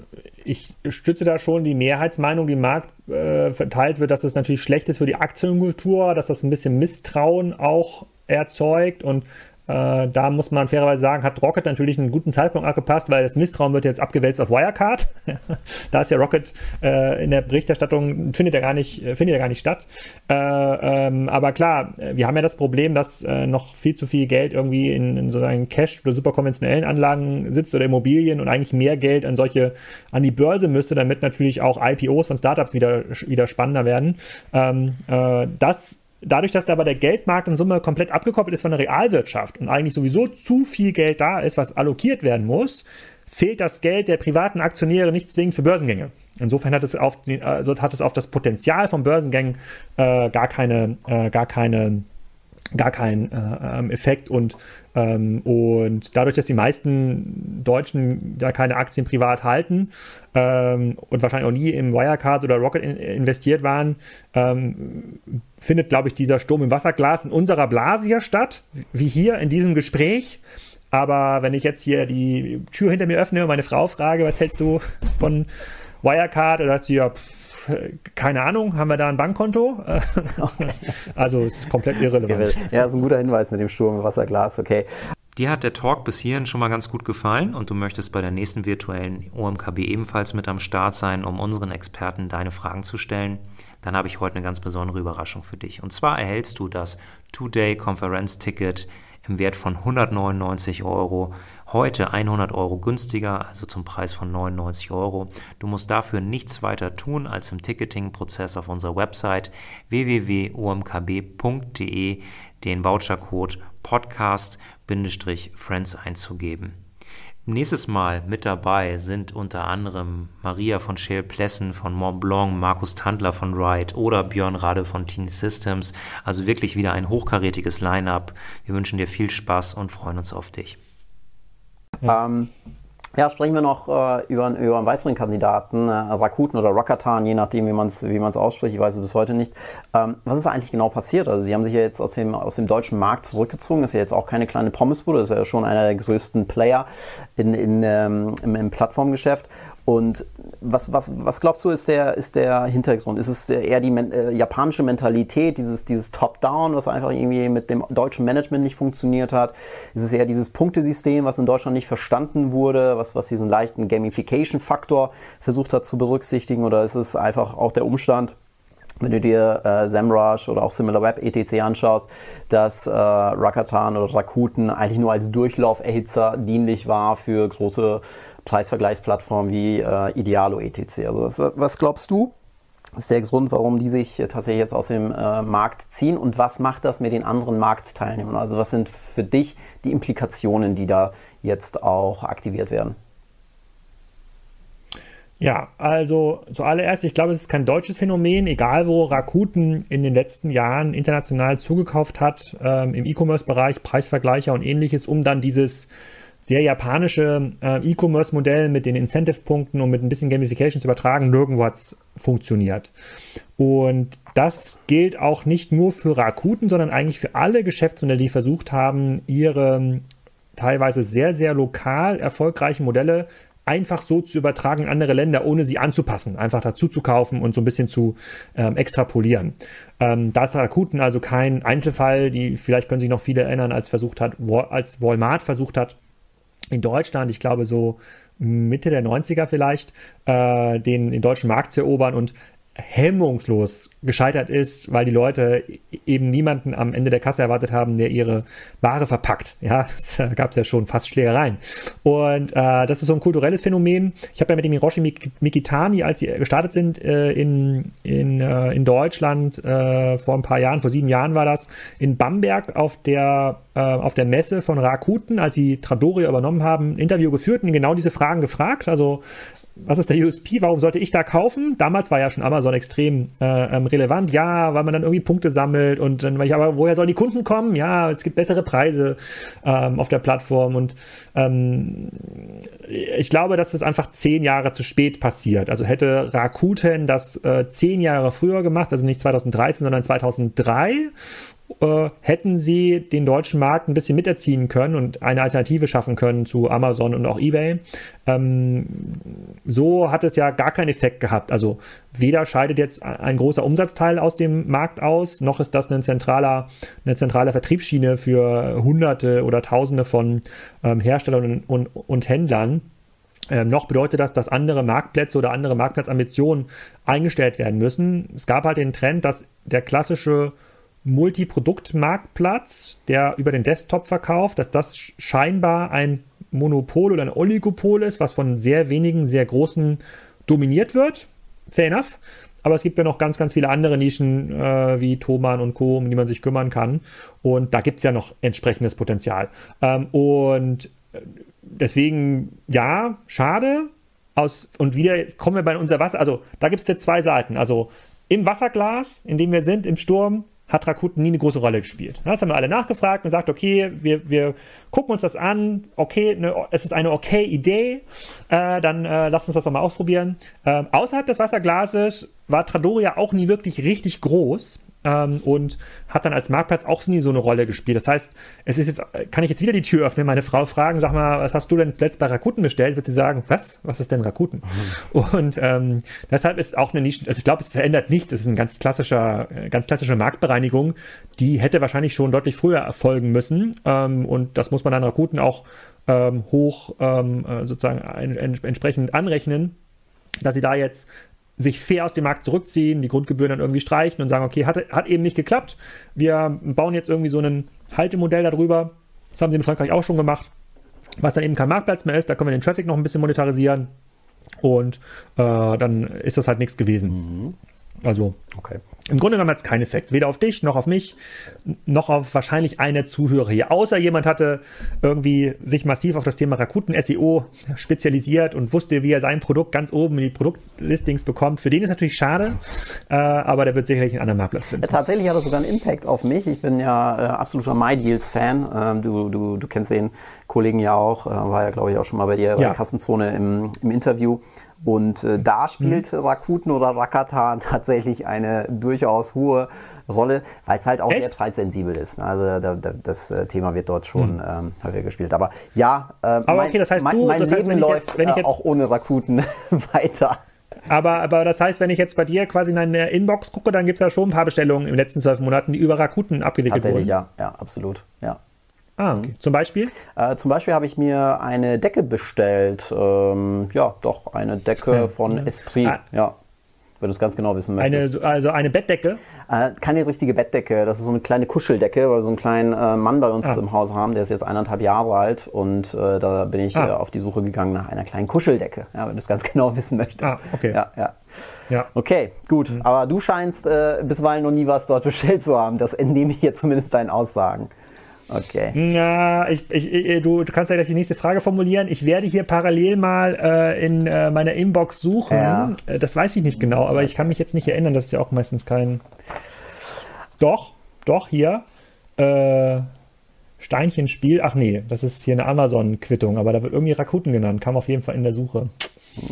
ich stütze da schon die Mehrheitsmeinung, die im Markt äh, verteilt wird, dass das natürlich schlecht ist für die Aktienkultur, dass das ein bisschen Misstrauen auch erzeugt und äh, da muss man fairerweise sagen, hat Rocket natürlich einen guten Zeitpunkt abgepasst, weil das Misstrauen wird jetzt abgewälzt auf Wirecard. da ist ja Rocket äh, in der Berichterstattung, findet ja gar nicht, äh, findet ja gar nicht statt. Äh, ähm, aber klar, wir haben ja das Problem, dass äh, noch viel zu viel Geld irgendwie in, in so einen Cash- oder super konventionellen Anlagen sitzt oder Immobilien und eigentlich mehr Geld an solche, an die Börse müsste, damit natürlich auch IPOs von Startups wieder, wieder spannender werden. Ähm, äh, das dadurch, dass da aber der Geldmarkt in Summe komplett abgekoppelt ist von der Realwirtschaft und eigentlich sowieso zu viel Geld da ist, was allokiert werden muss, fehlt das Geld der privaten Aktionäre nicht zwingend für Börsengänge. Insofern hat es auf, also hat es auf das Potenzial von Börsengängen äh, gar keine, äh, gar keine gar keinen äh, Effekt und, ähm, und dadurch, dass die meisten Deutschen da keine Aktien privat halten ähm, und wahrscheinlich auch nie im Wirecard oder Rocket in, investiert waren, ähm, findet, glaube ich, dieser Sturm im Wasserglas in unserer Blase hier statt, wie hier in diesem Gespräch. Aber wenn ich jetzt hier die Tür hinter mir öffne und meine Frau frage, was hältst du von Wirecard, oder sagt sie ja, pff, keine Ahnung, haben wir da ein Bankkonto? Okay. Also ist komplett irrelevant. Ja, ist ein guter Hinweis mit dem Sturm im Wasserglas, okay. Dir hat der Talk bis hierhin schon mal ganz gut gefallen und du möchtest bei der nächsten virtuellen OMKB ebenfalls mit am Start sein, um unseren Experten deine Fragen zu stellen, dann habe ich heute eine ganz besondere Überraschung für dich. Und zwar erhältst du das Two-Day-Konferenz-Ticket im Wert von 199 Euro Heute 100 Euro günstiger, also zum Preis von 99 Euro. Du musst dafür nichts weiter tun, als im Ticketing-Prozess auf unserer Website www.omkb.de den Vouchercode Podcast-Friends einzugeben. Nächstes Mal mit dabei sind unter anderem Maria von Shale Plessen von Mont Blanc, Markus Tandler von Ride oder Björn Rade von Teen Systems. Also wirklich wieder ein hochkarätiges Line-up. Wir wünschen dir viel Spaß und freuen uns auf dich. Ja. Ähm, ja, sprechen wir noch äh, über, über einen weiteren Kandidaten, äh, Rakuten oder Rakatan, je nachdem, wie man es wie ausspricht. Ich weiß es bis heute nicht. Ähm, was ist eigentlich genau passiert? Also, Sie haben sich ja jetzt aus dem, aus dem deutschen Markt zurückgezogen. Ist ja jetzt auch keine kleine Pommesbude, ist ja schon einer der größten Player in, in, ähm, im, im Plattformgeschäft. Und was, was, was glaubst du, ist der, ist der Hintergrund? Ist es eher die äh, japanische Mentalität, dieses, dieses Top-Down, was einfach irgendwie mit dem deutschen Management nicht funktioniert hat? Ist es eher dieses Punktesystem, was in Deutschland nicht verstanden wurde, was, was diesen leichten Gamification-Faktor versucht hat zu berücksichtigen? Oder ist es einfach auch der Umstand, wenn du dir äh, SEMrush oder auch SimilarWeb etc. anschaust, dass äh, Rakatan oder Rakuten eigentlich nur als Durchlauferhitzer dienlich war für große Preisvergleichsplattformen wie äh, Idealo etc. Also was, glaubst du? ist der Grund, warum die sich tatsächlich jetzt aus dem äh, Markt ziehen und was macht das mit den anderen Marktteilnehmern? Also was sind für dich die Implikationen, die da jetzt auch aktiviert werden? Ja, also zuallererst, ich glaube, es ist kein deutsches Phänomen, egal wo Rakuten in den letzten Jahren international zugekauft hat, ähm, im E-Commerce-Bereich, Preisvergleicher und ähnliches, um dann dieses sehr japanische äh, E-Commerce-Modell mit den Incentive-Punkten und mit ein bisschen Gamification zu übertragen, nirgendwo hat es funktioniert. Und das gilt auch nicht nur für Rakuten, sondern eigentlich für alle Geschäftsmodelle, die versucht haben, ihre teilweise sehr, sehr lokal erfolgreichen Modelle einfach so zu übertragen in andere Länder, ohne sie anzupassen, einfach dazu zu kaufen und so ein bisschen zu ähm, extrapolieren. Ähm, da ist Rakuten also kein Einzelfall, die vielleicht können sich noch viele erinnern, als versucht hat, als Walmart versucht hat, in Deutschland, ich glaube so Mitte der 90er vielleicht, äh, den, den deutschen Markt zu erobern. Und hemmungslos gescheitert ist, weil die Leute eben niemanden am Ende der Kasse erwartet haben, der ihre Ware verpackt. Ja, da gab es ja schon fast Schlägereien. Und äh, das ist so ein kulturelles Phänomen. Ich habe ja mit dem Hiroshi Mikitani, als sie gestartet sind äh, in, in, äh, in Deutschland äh, vor ein paar Jahren, vor sieben Jahren war das, in Bamberg auf der, äh, auf der Messe von Rakuten, als sie Tradori übernommen haben, ein Interview geführt und genau diese Fragen gefragt. Also was ist der USP? Warum sollte ich da kaufen? Damals war ja schon Amazon extrem äh, ähm, relevant. Ja, weil man dann irgendwie Punkte sammelt und dann, ich, aber woher sollen die Kunden kommen? Ja, es gibt bessere Preise ähm, auf der Plattform und ähm, ich glaube, dass das einfach zehn Jahre zu spät passiert. Also hätte Rakuten das äh, zehn Jahre früher gemacht, also nicht 2013, sondern 2003 äh, hätten sie den deutschen Markt ein bisschen miterziehen können und eine Alternative schaffen können zu Amazon und auch eBay. Ähm, so hat es ja gar keinen Effekt gehabt. Also weder scheidet jetzt ein großer Umsatzteil aus dem Markt aus, noch ist das ein zentraler, eine zentrale Vertriebsschiene für Hunderte oder Tausende von ähm, Herstellern und, und, und Händlern. Ähm, noch bedeutet das, dass andere Marktplätze oder andere Marktplatzambitionen eingestellt werden müssen. Es gab halt den Trend, dass der klassische Multiproduktmarktplatz, der über den Desktop verkauft, dass das scheinbar ein Monopol oder ein Oligopol ist, was von sehr wenigen, sehr großen dominiert wird. Fair enough. Aber es gibt ja noch ganz, ganz viele andere Nischen äh, wie Thomann und Co., um die man sich kümmern kann. Und da gibt es ja noch entsprechendes Potenzial. Ähm, und äh, deswegen, ja, schade. Aus, und wieder kommen wir bei unser Wasser. Also da gibt es jetzt zwei Seiten. Also im Wasserglas, in dem wir sind, im Sturm, hat Rakuten nie eine große Rolle gespielt. Das haben wir alle nachgefragt und gesagt, okay, wir, wir gucken uns das an, okay, ne, es ist eine okay Idee, äh, dann äh, lasst uns das doch mal ausprobieren. Ähm, außerhalb des Wasserglases war Tradoria auch nie wirklich richtig groß ähm, und hat dann als Marktplatz auch nie so eine Rolle gespielt. Das heißt, es ist jetzt, kann ich jetzt wieder die Tür öffnen, meine Frau fragen, sag mal, was hast du denn zuletzt bei Rakuten bestellt? Wird sie sagen, was? Was ist denn Rakuten? Mhm. Und ähm, deshalb ist auch eine Nische, also ich glaube, es verändert nichts. Es ist eine ganz klassischer, ganz klassische Marktbereinigung, die hätte wahrscheinlich schon deutlich früher erfolgen müssen. Ähm, und das muss man dann Rakuten auch ähm, hoch ähm, äh, sozusagen ein, ein, entsprechend anrechnen, dass sie da jetzt sich fair aus dem Markt zurückziehen, die Grundgebühren dann irgendwie streichen und sagen, okay, hat, hat eben nicht geklappt. Wir bauen jetzt irgendwie so ein Haltemodell darüber. Das haben sie in Frankreich auch schon gemacht. Was dann eben kein Marktplatz mehr ist, da können wir den Traffic noch ein bisschen monetarisieren. Und äh, dann ist das halt nichts gewesen. Mhm. Also, okay. Im Grunde genommen hat es keinen Effekt. Weder auf dich, noch auf mich, noch auf wahrscheinlich eine Zuhörer hier. Außer jemand hatte irgendwie sich massiv auf das Thema Rakuten SEO spezialisiert und wusste, wie er sein Produkt ganz oben in die Produktlistings bekommt. Für den ist natürlich schade, äh, aber der wird sicherlich einen anderen Marktplatz finden. tatsächlich hat er sogar einen Impact auf mich. Ich bin ja äh, absoluter MyDeals-Fan. Ähm, du, du, du kennst den Kollegen ja auch, äh, war ja, glaube ich, auch schon mal bei dir bei ja. Kassenzone im, im Interview. Und äh, da spielt mhm. Rakuten oder Rakatan tatsächlich eine durchaus hohe Rolle, weil es halt auch Echt? sehr preissensibel ist. Also da, da, das äh, Thema wird dort schon mhm. ähm, häufiger gespielt. Aber ja, äh, aber mein, okay, das heißt, du, mein, das Leben heißt, läuft jetzt, äh, auch ohne Rakuten weiter. Aber, aber das heißt, wenn ich jetzt bei dir quasi in deine Inbox gucke, dann gibt es da schon ein paar Bestellungen in den letzten zwölf Monaten, die über Rakuten abgewickelt wurden. Ja, ja, absolut. Ja. Ah, okay. Zum Beispiel? Äh, zum Beispiel habe ich mir eine Decke bestellt. Ähm, ja, doch, eine Decke von Esprit. Ah. Ja, wenn du es ganz genau wissen möchtest. Eine, also eine Bettdecke? Äh, keine richtige Bettdecke. Das ist so eine kleine Kuscheldecke, weil wir so einen kleinen äh, Mann bei uns ah. im Haus haben. Der ist jetzt eineinhalb Jahre alt und äh, da bin ich ah. Äh, auf die Suche gegangen nach einer kleinen Kuscheldecke, ja, wenn du es ganz genau wissen möchtest. Ah, okay. Ja, ja. Ja. Okay, gut. Mhm. Aber du scheinst äh, bisweilen noch nie was dort bestellt zu haben. Das entnehme ich jetzt zumindest deinen Aussagen. Okay. Ja, ich, ich, ich, du, du kannst ja gleich die nächste Frage formulieren. Ich werde hier parallel mal äh, in äh, meiner Inbox suchen. Ja. Äh, das weiß ich nicht genau, aber ich kann mich jetzt nicht erinnern. Das ist ja auch meistens kein. Doch, doch, hier. Äh, Steinchenspiel. Ach nee, das ist hier eine Amazon-Quittung, aber da wird irgendwie Rakuten genannt. Kam auf jeden Fall in der Suche.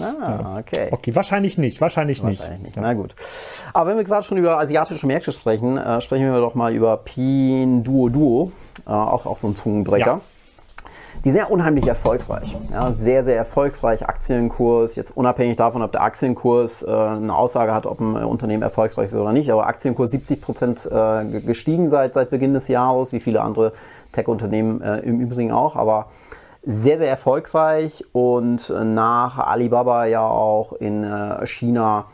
Ah, okay. Okay, wahrscheinlich nicht, wahrscheinlich, wahrscheinlich nicht. nicht. Na gut. Aber wenn wir gerade schon über asiatische Märkte sprechen, äh, sprechen wir doch mal über Pinduoduo, Duo, äh, auch, auch so ein Zungenbrecher. Ja. Die sind ja unheimlich erfolgreich. Ja, sehr, sehr erfolgreich. Aktienkurs, jetzt unabhängig davon, ob der Aktienkurs äh, eine Aussage hat, ob ein Unternehmen erfolgreich ist oder nicht, aber Aktienkurs 70 Prozent äh, gestiegen seit, seit Beginn des Jahres, wie viele andere Tech-Unternehmen äh, im Übrigen auch. Aber sehr, sehr erfolgreich und nach Alibaba ja auch in äh, China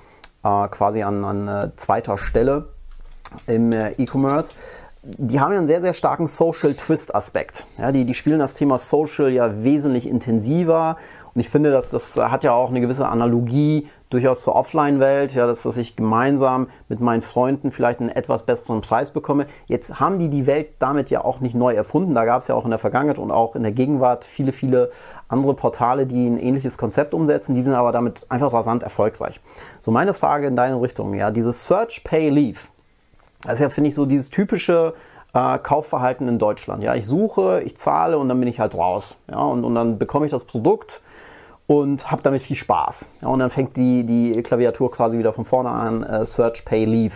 äh, quasi an, an äh, zweiter Stelle im E-Commerce. Die haben ja einen sehr, sehr starken Social Twist Aspekt. Ja, die, die spielen das Thema Social ja wesentlich intensiver und ich finde, dass das hat ja auch eine gewisse Analogie durchaus zur Offline-Welt, ja, dass, dass ich gemeinsam mit meinen Freunden vielleicht einen etwas besseren Preis bekomme. Jetzt haben die die Welt damit ja auch nicht neu erfunden. Da gab es ja auch in der Vergangenheit und auch in der Gegenwart viele, viele andere Portale, die ein ähnliches Konzept umsetzen. Die sind aber damit einfach rasant erfolgreich. So meine Frage in deine Richtung, ja, dieses Search, Pay, Leave. Das ist ja, finde ich, so dieses typische äh, Kaufverhalten in Deutschland. Ja, ich suche, ich zahle und dann bin ich halt raus. Ja, und, und dann bekomme ich das Produkt und habe damit viel Spaß. Ja, und dann fängt die, die Klaviatur quasi wieder von vorne an, äh, Search, Pay, Leave.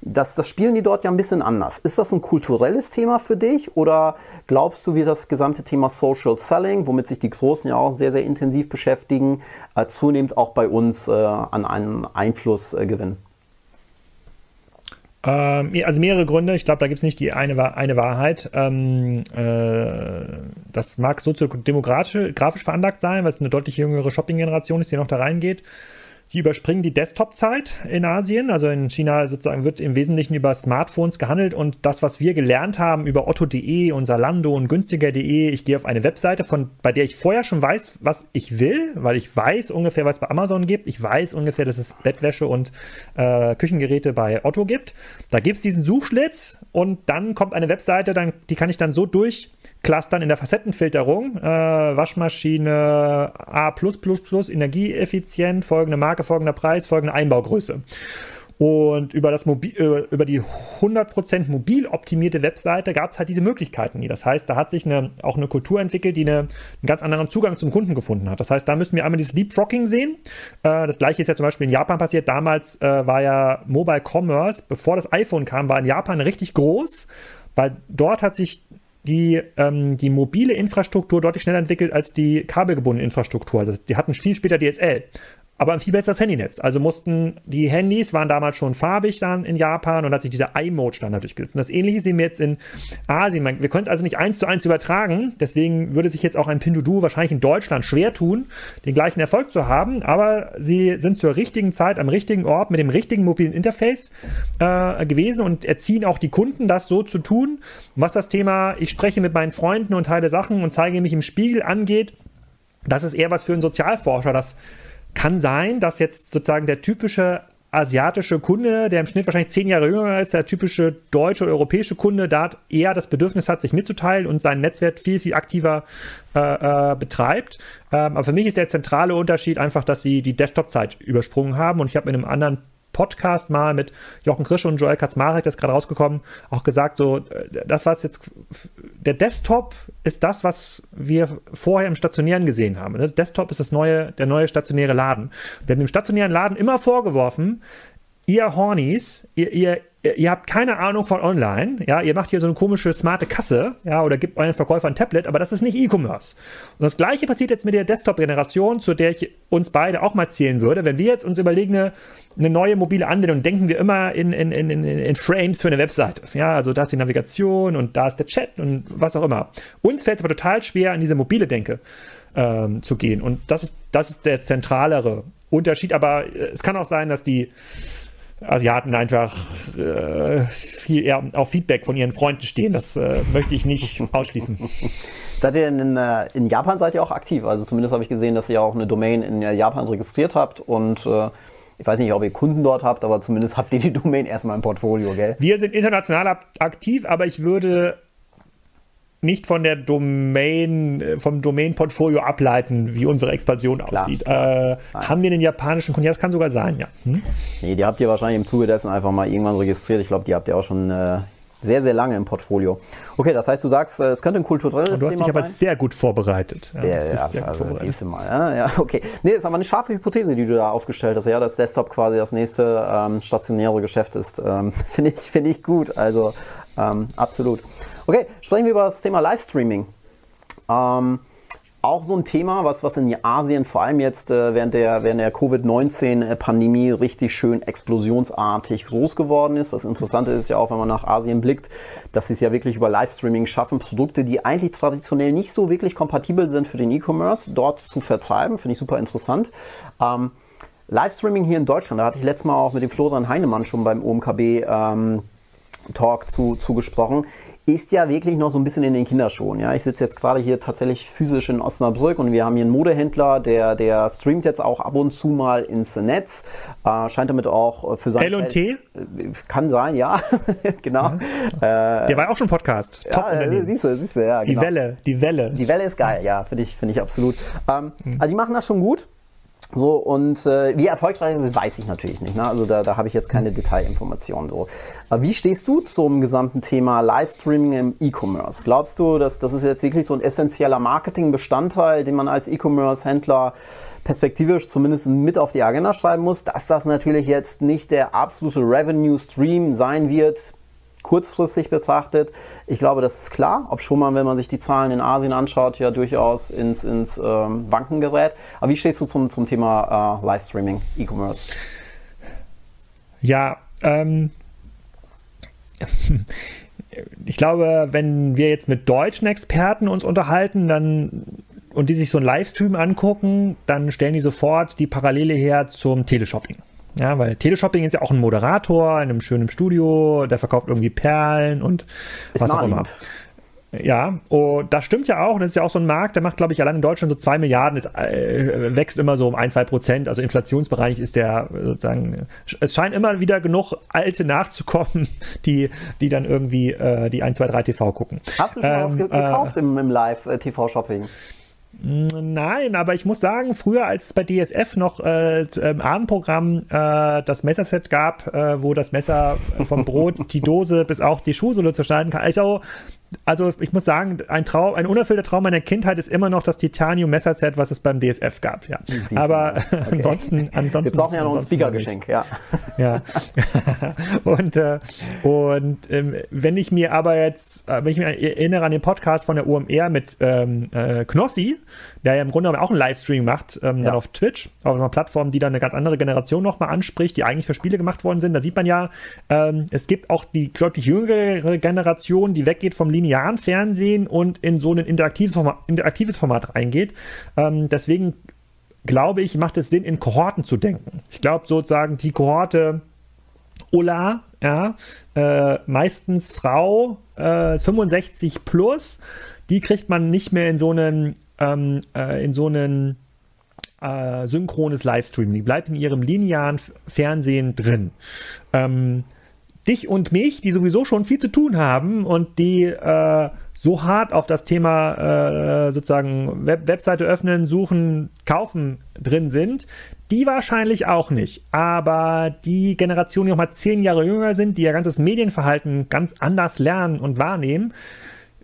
das, das spielen die dort ja ein bisschen anders. Ist das ein kulturelles Thema für dich oder glaubst du, wie das gesamte Thema Social Selling, womit sich die Großen ja auch sehr, sehr intensiv beschäftigen, äh, zunehmend auch bei uns äh, an einen Einfluss äh, gewinnen? Ähm, also mehrere Gründe. Ich glaube, da gibt es nicht die eine, eine Wahrheit. Ähm, äh, das mag soziodemografisch grafisch veranlagt sein, weil es eine deutlich jüngere Shopping-Generation ist, die noch da reingeht. Sie überspringen die Desktop-Zeit in Asien. Also in China sozusagen wird im Wesentlichen über Smartphones gehandelt und das, was wir gelernt haben über otto.de und Salando und günstiger.de, ich gehe auf eine Webseite, von, bei der ich vorher schon weiß, was ich will, weil ich weiß ungefähr, was es bei Amazon gibt. Ich weiß ungefähr, dass es Bettwäsche und äh, Küchengeräte bei Otto gibt. Da gibt es diesen Suchschlitz und dann kommt eine Webseite, dann, die kann ich dann so durch Clustern in der Facettenfilterung. Äh, Waschmaschine A, energieeffizient, folgende Marke, folgender Preis, folgende Einbaugröße. Und über, das Mobil, äh, über die 100% mobil optimierte Webseite gab es halt diese Möglichkeiten nie. Das heißt, da hat sich eine, auch eine Kultur entwickelt, die eine, einen ganz anderen Zugang zum Kunden gefunden hat. Das heißt, da müssen wir einmal dieses Leapfrogging sehen. Äh, das gleiche ist ja zum Beispiel in Japan passiert. Damals äh, war ja Mobile Commerce, bevor das iPhone kam, war in Japan richtig groß, weil dort hat sich die, ähm, die mobile Infrastruktur deutlich schneller entwickelt als die kabelgebundene Infrastruktur. Also die hatten viel später DSL aber ein viel besseres Handynetz. Also mussten die Handys waren damals schon farbig dann in Japan und hat sich dieser iMode-Standard durchgesetzt. Und das ähnliche sehen wir jetzt in Asien. Wir können es also nicht eins zu eins übertragen. Deswegen würde sich jetzt auch ein Pinduoduo wahrscheinlich in Deutschland schwer tun, den gleichen Erfolg zu haben. Aber sie sind zur richtigen Zeit am richtigen Ort mit dem richtigen mobilen Interface äh, gewesen und erziehen auch die Kunden, das so zu tun. Was das Thema, ich spreche mit meinen Freunden und teile Sachen und zeige mich im Spiegel angeht, das ist eher was für einen Sozialforscher, das kann sein, dass jetzt sozusagen der typische asiatische Kunde, der im Schnitt wahrscheinlich zehn Jahre jünger ist, der typische deutsche oder europäische Kunde, da eher das Bedürfnis hat, sich mitzuteilen und sein Netzwerk viel, viel aktiver äh, äh, betreibt. Ähm, aber für mich ist der zentrale Unterschied einfach, dass sie die Desktop-Zeit übersprungen haben und ich habe in einem anderen Podcast mal mit Jochen Krisch und Joel Kaczmarek, das ist gerade rausgekommen, auch gesagt, so, äh, das was jetzt, der Desktop ist das, was wir vorher im Stationären gesehen haben. Der Desktop ist das neue, der neue stationäre Laden. Wir haben dem stationären Laden immer vorgeworfen, ihr Hornies, ihr, ihr, ihr habt keine Ahnung von online, ja, ihr macht hier so eine komische smarte Kasse, ja, oder gibt euren Verkäufer ein Tablet, aber das ist nicht E-Commerce. Und das gleiche passiert jetzt mit der Desktop-Generation, zu der ich uns beide auch mal zählen würde. Wenn wir jetzt uns überlegen, eine, eine neue mobile Anwendung, denken wir immer in, in, in, in, Frames für eine Webseite. Ja, also da ist die Navigation und da ist der Chat und was auch immer. Uns fällt es aber total schwer, an diese mobile Denke ähm, zu gehen. Und das ist, das ist der zentralere Unterschied. Aber äh, es kann auch sein, dass die Asiaten einfach äh, viel eher auf Feedback von ihren Freunden stehen. Das äh, möchte ich nicht ausschließen. Seid ihr in, äh, in, Japan seid ihr auch aktiv? Also zumindest habe ich gesehen, dass ihr auch eine Domain in Japan registriert habt und äh, ich weiß nicht, ob ihr Kunden dort habt, aber zumindest habt ihr die Domain erstmal im Portfolio, gell? Wir sind international aktiv, aber ich würde nicht von der Domain, äh, vom Domain-Portfolio ableiten, wie unsere Expansion Klar. aussieht. Äh, haben wir den japanischen Kunden? Ja, das kann sogar sein, ja. Hm? Nee, die habt ihr wahrscheinlich im Zuge dessen einfach mal irgendwann registriert. Ich glaube, die habt ihr auch schon äh, sehr, sehr lange im Portfolio. Okay, das heißt, du sagst, äh, es könnte ein kulturelles Thema sein. Du hast dich aber sehr gut vorbereitet. Ja, ja, ja sehr also, vorbereitet. siehst du mal. Ja, ja, okay. Nee, das ist aber eine scharfe Hypothese, die du da aufgestellt hast. Ja, dass Desktop quasi das nächste ähm, stationäre Geschäft ist. Ähm, Finde ich, find ich gut. Also, ähm, absolut. Okay, sprechen wir über das Thema Livestreaming. Ähm, auch so ein Thema, was, was in Asien vor allem jetzt äh, während der, während der Covid-19-Pandemie richtig schön explosionsartig groß geworden ist. Das Interessante ist ja auch, wenn man nach Asien blickt, dass sie es ja wirklich über Livestreaming schaffen, Produkte, die eigentlich traditionell nicht so wirklich kompatibel sind für den E-Commerce, dort zu vertreiben. Finde ich super interessant. Ähm, Livestreaming hier in Deutschland, da hatte ich letztes Mal auch mit dem Florian Heinemann schon beim OMKB ähm, Talk zu, zu ist ja wirklich noch so ein bisschen in den Kinderschuhen. Ja? Ich sitze jetzt gerade hier tatsächlich physisch in Osnabrück und wir haben hier einen Modehändler, der, der streamt jetzt auch ab und zu mal ins Netz, äh, scheint damit auch für sein... L&T? Äh, kann sein, ja, genau. Ja. Äh, der war auch schon Podcast. Ja, äh, siehst du, siehst du, ja. Die genau. Welle, die Welle. Die Welle ist geil, ja, finde ich, find ich absolut. Ähm, mhm. Also die machen das schon gut. So, und äh, wie erfolgreich ist, weiß ich natürlich nicht. Ne? Also da, da habe ich jetzt keine Detailinformationen. So. Aber wie stehst du zum gesamten Thema Livestreaming im E-Commerce? Glaubst du, dass das ist jetzt wirklich so ein essentieller Marketingbestandteil, den man als E-Commerce-Händler perspektivisch zumindest mit auf die Agenda schreiben muss, dass das natürlich jetzt nicht der absolute Revenue Stream sein wird, kurzfristig betrachtet. Ich glaube, das ist klar, ob schon mal, wenn man sich die Zahlen in Asien anschaut, ja durchaus ins, ins ähm, Wanken gerät. Aber wie stehst du zum, zum Thema äh, Livestreaming, E-Commerce? Ja, ähm, ich glaube, wenn wir jetzt mit deutschen Experten uns unterhalten, dann und die sich so einen Livestream angucken, dann stellen die sofort die Parallele her zum Teleshopping. Ja, weil Teleshopping ist ja auch ein Moderator in einem schönen Studio, der verkauft irgendwie Perlen und ist was auch immer. Ja, und das stimmt ja auch. Und das ist ja auch so ein Markt, der macht, glaube ich, allein in Deutschland so zwei Milliarden. Es äh, wächst immer so um ein, zwei Prozent. Also Inflationsbereich ist der sozusagen, es scheint immer wieder genug Alte nachzukommen, die, die dann irgendwie äh, die 1, 2, 3 TV gucken. Hast du schon ähm, was ge gekauft äh, im, im Live-TV-Shopping? Nein, aber ich muss sagen, früher als es bei DSF noch äh, im Abendprogramm äh, das Messerset gab, äh, wo das Messer vom Brot, die Dose bis auch die Schuhsohle zerschneiden kann. Also also ich muss sagen, ein Traum, ein unerfüllter Traum meiner Kindheit ist immer noch das Titanium Messerset, was es beim DSF gab. Ja. Aber okay. ansonsten, ansonsten. Wir brauchen ja noch ein Speaker-Geschenk, ja. Ja. und äh, und ähm, wenn ich mir aber jetzt, äh, wenn ich mich erinnere an den Podcast von der UMR mit ähm, äh, Knossi, der ja im Grunde auch einen Livestream macht, ähm, ja. dann auf Twitch, auf einer Plattform, die dann eine ganz andere Generation nochmal anspricht, die eigentlich für Spiele gemacht worden sind. Da sieht man ja, ähm, es gibt auch die deutlich jüngere Generation, die weggeht vom linearen Fernsehen und in so ein interaktives Format, interaktives Format reingeht. Ähm, deswegen glaube ich, macht es Sinn, in Kohorten zu denken. Ich glaube sozusagen, die Kohorte Ulla, ja, äh, meistens Frau, äh, 65 plus, die kriegt man nicht mehr in so einen ähm, äh, in so einen äh, synchrones Livestreaming. Die bleibt in ihrem linearen Fernsehen drin. Ähm, dich und mich, die sowieso schon viel zu tun haben und die äh, so hart auf das Thema äh, sozusagen Web Webseite öffnen, suchen, kaufen drin sind, die wahrscheinlich auch nicht. Aber die Generation, die noch mal zehn Jahre jünger sind, die ihr ganzes Medienverhalten ganz anders lernen und wahrnehmen,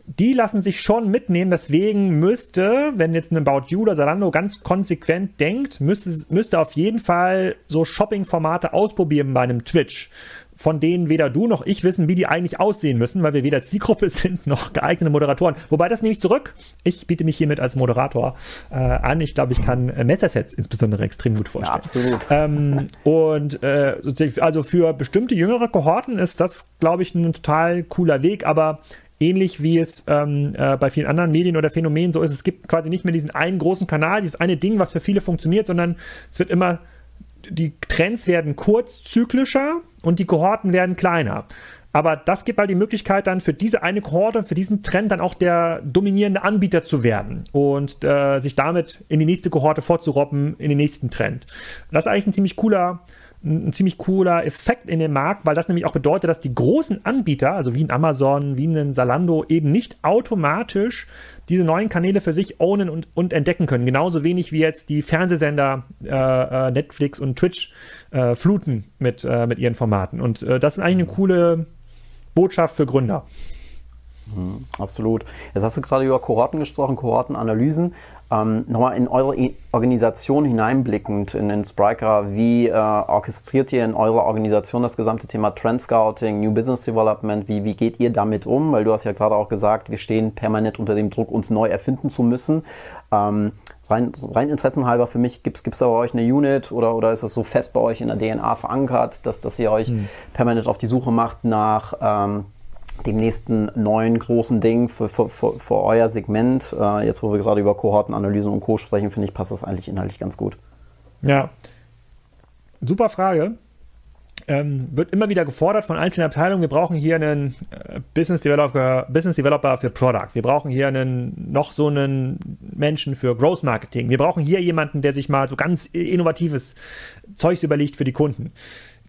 die lassen sich schon mitnehmen. Deswegen müsste, wenn jetzt ein About You oder Zalando ganz konsequent denkt, müsste, müsste auf jeden Fall so Shopping-Formate ausprobieren bei einem Twitch von denen weder du noch ich wissen, wie die eigentlich aussehen müssen, weil wir weder Zielgruppe sind noch geeignete Moderatoren. Wobei das nehme ich zurück. Ich biete mich hiermit als Moderator äh, an. Ich glaube, ich kann äh, Messersets insbesondere extrem gut vorstellen. Ja, absolut. Ähm, und äh, also für bestimmte jüngere Kohorten ist das, glaube ich, ein total cooler Weg, aber ähnlich wie es ähm, äh, bei vielen anderen Medien oder Phänomenen so ist. Es gibt quasi nicht mehr diesen einen großen Kanal, dieses eine Ding, was für viele funktioniert, sondern es wird immer, die Trends werden kurzzyklischer und die Kohorten werden kleiner. Aber das gibt halt die Möglichkeit dann für diese eine Kohorte, für diesen Trend dann auch der dominierende Anbieter zu werden und äh, sich damit in die nächste Kohorte vorzurobben, in den nächsten Trend. Das ist eigentlich ein ziemlich cooler, ein ziemlich cooler Effekt in dem Markt, weil das nämlich auch bedeutet, dass die großen Anbieter, also wie ein Amazon, wie ein Salando, eben nicht automatisch diese neuen Kanäle für sich ownen und, und entdecken können. Genauso wenig wie jetzt die Fernsehsender äh, äh Netflix und Twitch äh, fluten mit, äh, mit ihren Formaten. Und äh, das ist eigentlich eine coole Botschaft für Gründer. Mhm, absolut. Jetzt hast du gerade über Kohorten gesprochen, Kohortenanalysen. Ähm, nochmal in eure Organisation hineinblickend, in den Spriker, wie äh, orchestriert ihr in eurer Organisation das gesamte Thema Trend Scouting, New Business Development? Wie, wie geht ihr damit um? Weil du hast ja gerade auch gesagt, wir stehen permanent unter dem Druck, uns neu erfinden zu müssen. Ähm, rein, rein interessenhalber für mich, gibt es da bei euch eine Unit oder, oder ist das so fest bei euch in der DNA verankert, dass, dass ihr euch hm. permanent auf die Suche macht nach ähm, dem nächsten neuen großen Ding für, für, für, für euer Segment. Äh, jetzt, wo wir gerade über Kohortenanalysen und Co. sprechen, finde ich, passt das eigentlich inhaltlich ganz gut. Ja, super Frage. Ähm, wird immer wieder gefordert von einzelnen Abteilungen, wir brauchen hier einen äh, Business, Developer, Business Developer für Product, wir brauchen hier einen, noch so einen Menschen für Growth Marketing, wir brauchen hier jemanden, der sich mal so ganz innovatives Zeugs überlegt für die Kunden.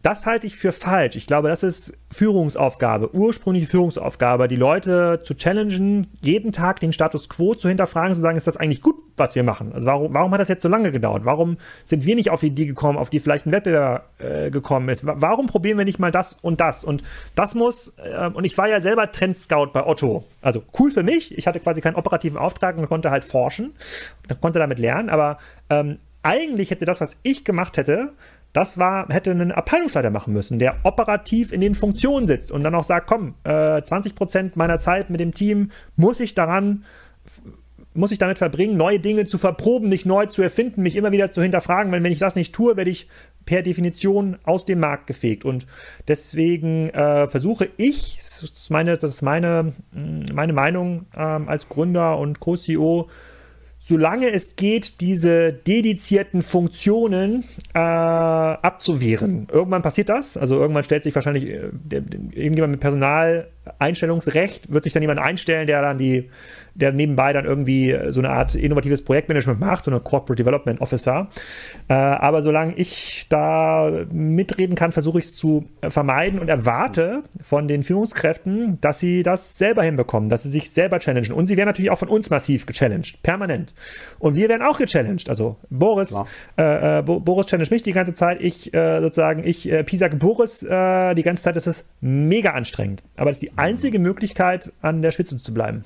Das halte ich für falsch. Ich glaube, das ist Führungsaufgabe, ursprüngliche Führungsaufgabe, die Leute zu challengen, jeden Tag den Status quo zu hinterfragen, zu sagen, ist das eigentlich gut, was wir machen? Also warum, warum hat das jetzt so lange gedauert? Warum sind wir nicht auf die Idee gekommen, auf die vielleicht ein Wettbewerber äh, gekommen ist? Warum probieren wir nicht mal das und das? Und das muss, äh, und ich war ja selber Trendscout bei Otto. Also cool für mich. Ich hatte quasi keinen operativen Auftrag und konnte halt forschen, konnte damit lernen, aber ähm, eigentlich hätte das, was ich gemacht hätte, das war, hätte ein Abteilungsleiter machen müssen, der operativ in den Funktionen sitzt und dann auch sagt, komm, äh, 20 Prozent meiner Zeit mit dem Team muss ich daran muss ich damit verbringen, neue Dinge zu verproben, nicht neu zu erfinden, mich immer wieder zu hinterfragen, weil wenn ich das nicht tue, werde ich per Definition aus dem Markt gefegt. Und deswegen äh, versuche ich, das ist meine, das ist meine, meine Meinung ähm, als Gründer und Co-CEO, solange es geht, diese dedizierten Funktionen äh, abzuwehren. Irgendwann passiert das. Also irgendwann stellt sich wahrscheinlich äh, irgendjemand mit Personaleinstellungsrecht, wird sich dann jemand einstellen, der dann die der nebenbei dann irgendwie so eine Art innovatives Projektmanagement macht, so eine Corporate Development Officer. Äh, aber solange ich da mitreden kann, versuche ich es zu vermeiden und erwarte von den Führungskräften, dass sie das selber hinbekommen, dass sie sich selber challengen. Und sie werden natürlich auch von uns massiv gechallenged, permanent. Und wir werden auch gechallenged. Also Boris, äh, äh, Boris challenge mich die ganze Zeit. Ich äh, sozusagen, ich äh, pisage Boris äh, die ganze Zeit. Das ist mega anstrengend. Aber das ist die einzige Möglichkeit, an der Spitze zu bleiben.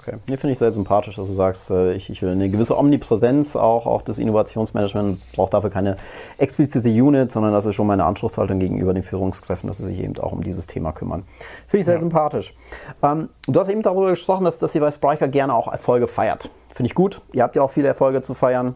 Okay, nee, finde ich sehr sympathisch, dass du sagst, äh, ich, ich, will eine gewisse Omnipräsenz auch, auch des Innovationsmanagement, braucht dafür keine explizite Unit, sondern das ist schon meine Anspruchshaltung gegenüber den Führungskräften, dass sie sich eben auch um dieses Thema kümmern. Finde ich sehr ja. sympathisch. Ähm, du hast eben darüber gesprochen, dass, dass ihr bei Spriker gerne auch Erfolge feiert. Finde ich gut. Ihr habt ja auch viele Erfolge zu feiern.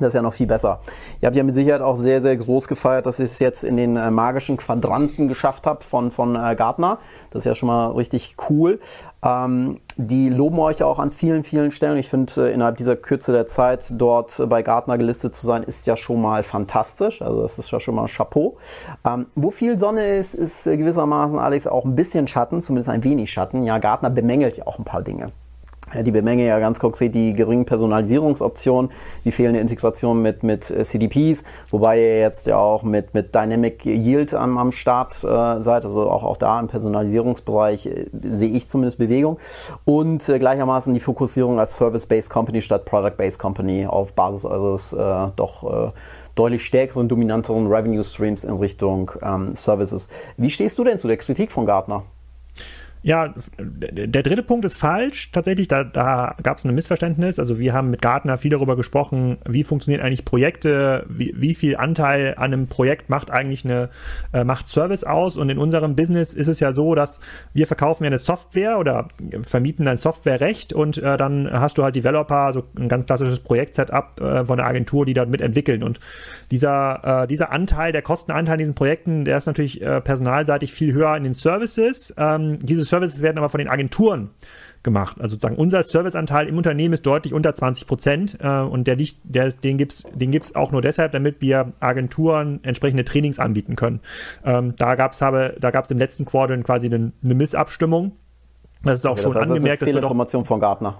Das ist ja noch viel besser. Ihr habt ja mit Sicherheit auch sehr, sehr groß gefeiert, dass ihr es jetzt in den äh, magischen Quadranten geschafft habt von, von äh, Gartner. Das ist ja schon mal richtig cool. Ähm, die loben euch auch an vielen, vielen Stellen. Ich finde, äh, innerhalb dieser Kürze der Zeit dort bei Gartner gelistet zu sein, ist ja schon mal fantastisch. Also das ist ja schon mal Chapeau. Ähm, wo viel Sonne ist, ist äh, gewissermaßen, Alex, auch ein bisschen Schatten, zumindest ein wenig Schatten. Ja, Gartner bemängelt ja auch ein paar Dinge. Die Bemenge ja ganz konkret die geringen Personalisierungsoptionen, die fehlende Integration mit, mit äh, CDPs, wobei ihr jetzt ja auch mit, mit Dynamic Yield am, am Start äh, seid, also auch, auch da im Personalisierungsbereich äh, sehe ich zumindest Bewegung und äh, gleichermaßen die Fokussierung als Service-Based Company statt Product-Based Company auf Basis eures äh, doch äh, deutlich stärkeren, dominanteren Revenue Streams in Richtung ähm, Services. Wie stehst du denn zu der Kritik von Gartner? Ja, der dritte Punkt ist falsch. Tatsächlich, da, da gab es ein Missverständnis. Also wir haben mit Gartner viel darüber gesprochen, wie funktionieren eigentlich Projekte, wie, wie viel Anteil an einem Projekt macht eigentlich eine äh, macht Service aus. Und in unserem Business ist es ja so, dass wir verkaufen ja eine Software oder vermieten ein Softwarerecht und äh, dann hast du halt Developer, so ein ganz klassisches Projekt-Setup äh, von der Agentur, die dort mitentwickeln. Und dieser, äh, dieser Anteil, der Kostenanteil in diesen Projekten, der ist natürlich äh, personalseitig viel höher in den Services. Ähm, dieses Services werden aber von den Agenturen gemacht. Also sozusagen unser Serviceanteil im Unternehmen ist deutlich unter 20 Prozent äh, und der liegt, der, den gibt es den gibt's auch nur deshalb, damit wir Agenturen entsprechende Trainings anbieten können. Ähm, da gab es da gab's im letzten Quartal quasi eine, eine Missabstimmung. Das ist auch okay, schon das heißt, angemerkt. Das ist eine Fehlinformation von Gartner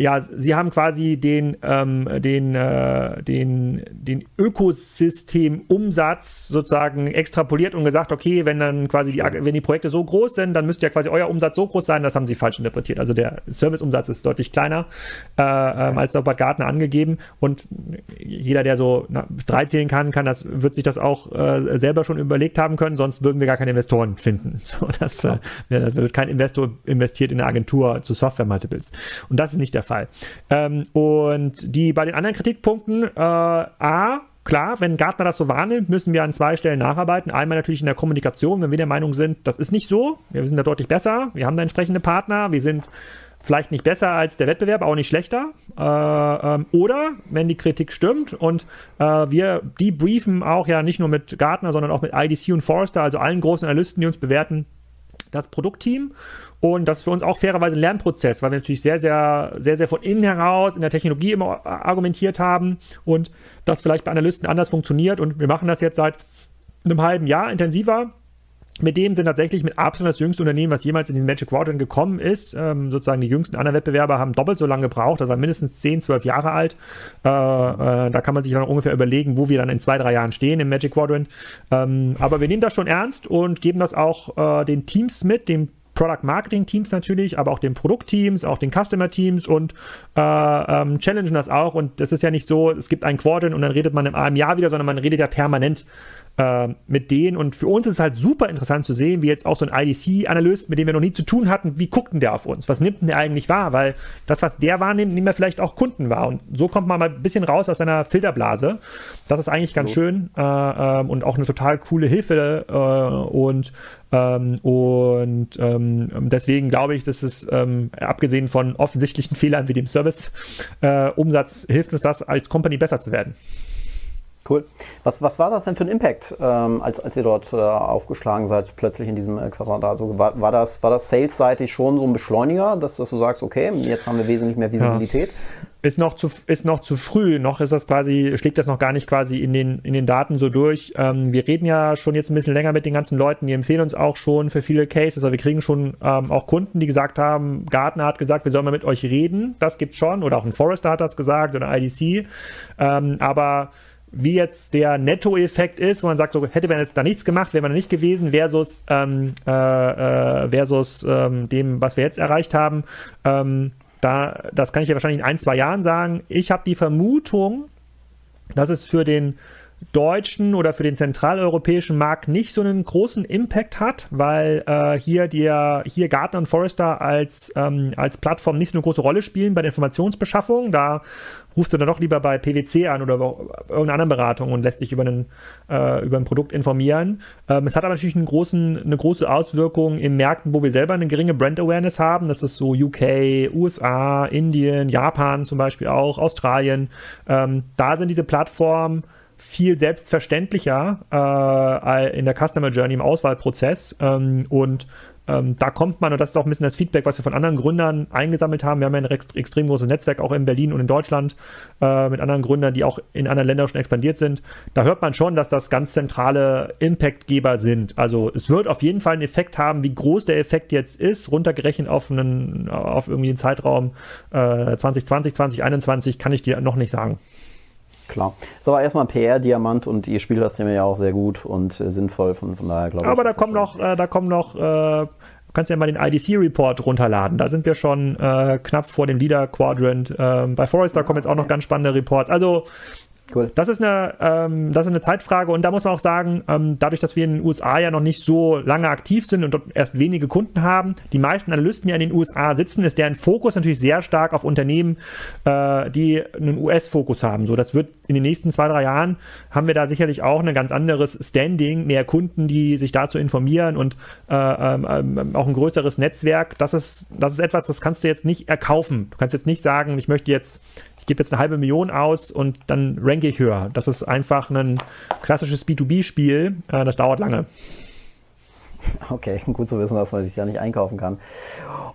ja, sie haben quasi den, ähm, den, äh, den, den Ökosystemumsatz sozusagen extrapoliert und gesagt, okay, wenn dann quasi die, wenn die Projekte so groß sind, dann müsste ja quasi euer Umsatz so groß sein, das haben sie falsch interpretiert. Also der Serviceumsatz ist deutlich kleiner äh, ähm, als bei Gartner angegeben und jeder, der so na, bis drei zählen kann, kann das, wird sich das auch äh, selber schon überlegt haben können, sonst würden wir gar keine Investoren finden. So, das, äh, da wird kein Investor investiert in eine Agentur zu Software-Multiples. Und das ist nicht der Fall. Ähm, und die bei den anderen Kritikpunkten, äh, A, Klar, wenn Gartner das so wahrnimmt, müssen wir an zwei Stellen nacharbeiten. Einmal natürlich in der Kommunikation, wenn wir der Meinung sind, das ist nicht so, wir sind da deutlich besser, wir haben da entsprechende Partner, wir sind vielleicht nicht besser als der Wettbewerb, auch nicht schlechter. Äh, ähm, oder wenn die Kritik stimmt und äh, wir debriefen auch ja nicht nur mit Gartner, sondern auch mit IDC und Forrester, also allen großen Analysten, die uns bewerten, das Produktteam und das ist für uns auch fairerweise ein Lernprozess, weil wir natürlich sehr, sehr, sehr, sehr von innen heraus in der Technologie immer argumentiert haben und das vielleicht bei Analysten anders funktioniert. Und wir machen das jetzt seit einem halben Jahr intensiver. Mit dem sind tatsächlich mit Absolut das jüngste Unternehmen, was jemals in diesen Magic Quadrant gekommen ist. Ähm, sozusagen die jüngsten anderen Wettbewerber haben doppelt so lange gebraucht, das war mindestens 10, 12 Jahre alt. Äh, äh, da kann man sich dann ungefähr überlegen, wo wir dann in zwei, drei Jahren stehen im Magic Quadrant. Ähm, aber wir nehmen das schon ernst und geben das auch äh, den Teams mit, dem Product Marketing Teams natürlich, aber auch den Produktteams, auch den Customer Teams und äh, ähm, challengen das auch. Und das ist ja nicht so, es gibt einen Quadrant und dann redet man im Jahr wieder, sondern man redet ja permanent äh, mit denen. Und für uns ist es halt super interessant zu sehen, wie jetzt auch so ein IDC-Analyst, mit dem wir noch nie zu tun hatten, wie guckt denn der auf uns? Was nimmt denn der eigentlich wahr? Weil das, was der wahrnimmt, nehmen wir vielleicht auch Kunden wahr. Und so kommt man mal ein bisschen raus aus seiner Filterblase. Das ist eigentlich ganz so. schön äh, äh, und auch eine total coole Hilfe. Äh, und ähm, und ähm, deswegen glaube ich, dass es ähm, abgesehen von offensichtlichen Fehlern wie dem Service-Umsatz äh, hilft uns das, als Company besser zu werden. Cool. Was, was war das denn für ein Impact, ähm, als, als ihr dort äh, aufgeschlagen seid, plötzlich in diesem äh, Quadrat? Also war, war das, war das sales-seitig schon so ein Beschleuniger, dass, dass, du sagst, okay, jetzt haben wir wesentlich mehr Visibilität? Ja. Ist noch, zu, ist noch zu früh, noch ist das quasi, schlägt das noch gar nicht quasi in den, in den Daten so durch. Ähm, wir reden ja schon jetzt ein bisschen länger mit den ganzen Leuten, die empfehlen uns auch schon für viele Cases, also wir kriegen schon ähm, auch Kunden, die gesagt haben, Gartner hat gesagt, wir sollen mal mit euch reden, das gibt's schon, oder auch ein Forrester hat das gesagt, oder IDC, ähm, aber wie jetzt der Nettoeffekt ist, wo man sagt, so hätte man jetzt da nichts gemacht, wäre man nicht gewesen, versus, ähm, äh, äh, versus ähm, dem, was wir jetzt erreicht haben. Ähm, da, das kann ich ja wahrscheinlich in ein, zwei Jahren sagen. Ich habe die Vermutung, dass es für den deutschen oder für den zentraleuropäischen Markt nicht so einen großen Impact hat, weil äh, hier, die, hier Gartner und Forrester als, ähm, als Plattform nicht so eine große Rolle spielen bei der Informationsbeschaffung. Da rufst du dann doch lieber bei PwC an oder irgendeiner anderen Beratung und lässt dich über, einen, äh, über ein Produkt informieren. Ähm, es hat aber natürlich großen, eine große Auswirkung in Märkten, wo wir selber eine geringe Brand-Awareness haben. Das ist so UK, USA, Indien, Japan zum Beispiel auch, Australien. Ähm, da sind diese Plattformen viel selbstverständlicher äh, in der Customer Journey im Auswahlprozess ähm, und ähm, da kommt man, und das ist auch ein bisschen das Feedback, was wir von anderen Gründern eingesammelt haben. Wir haben ja ein extrem großes Netzwerk auch in Berlin und in Deutschland äh, mit anderen Gründern, die auch in anderen Ländern schon expandiert sind. Da hört man schon, dass das ganz zentrale Impactgeber sind. Also es wird auf jeden Fall einen Effekt haben, wie groß der Effekt jetzt ist, runtergerechnet auf einen, auf irgendwie einen Zeitraum äh, 2020, 2021, kann ich dir noch nicht sagen. Klar. Ist aber erstmal ein PR-Diamant und ihr spielt das Thema ja auch sehr gut und äh, sinnvoll, von, von daher glaube ich. Aber da kommt, noch, äh, da kommen noch, äh, du kannst ja mal den IDC-Report runterladen. Da sind wir schon äh, knapp vor dem Leader-Quadrant. Ähm, bei Forrester kommen jetzt auch noch ganz spannende Reports. Also Cool. Das ist, eine, ähm, das ist eine Zeitfrage und da muss man auch sagen, ähm, dadurch, dass wir in den USA ja noch nicht so lange aktiv sind und dort erst wenige Kunden haben, die meisten Analysten ja in den USA sitzen, ist deren Fokus natürlich sehr stark auf Unternehmen, äh, die einen US-Fokus haben. So, das wird in den nächsten zwei, drei Jahren haben wir da sicherlich auch ein ganz anderes Standing, mehr Kunden, die sich dazu informieren und äh, ähm, ähm auch ein größeres Netzwerk. Das ist, das ist etwas, das kannst du jetzt nicht erkaufen. Du kannst jetzt nicht sagen, ich möchte jetzt gebe jetzt eine halbe Million aus und dann ranke ich höher. Das ist einfach ein klassisches B2B-Spiel. Äh, das dauert lange. Okay, gut zu wissen, dass man sich ja nicht einkaufen kann.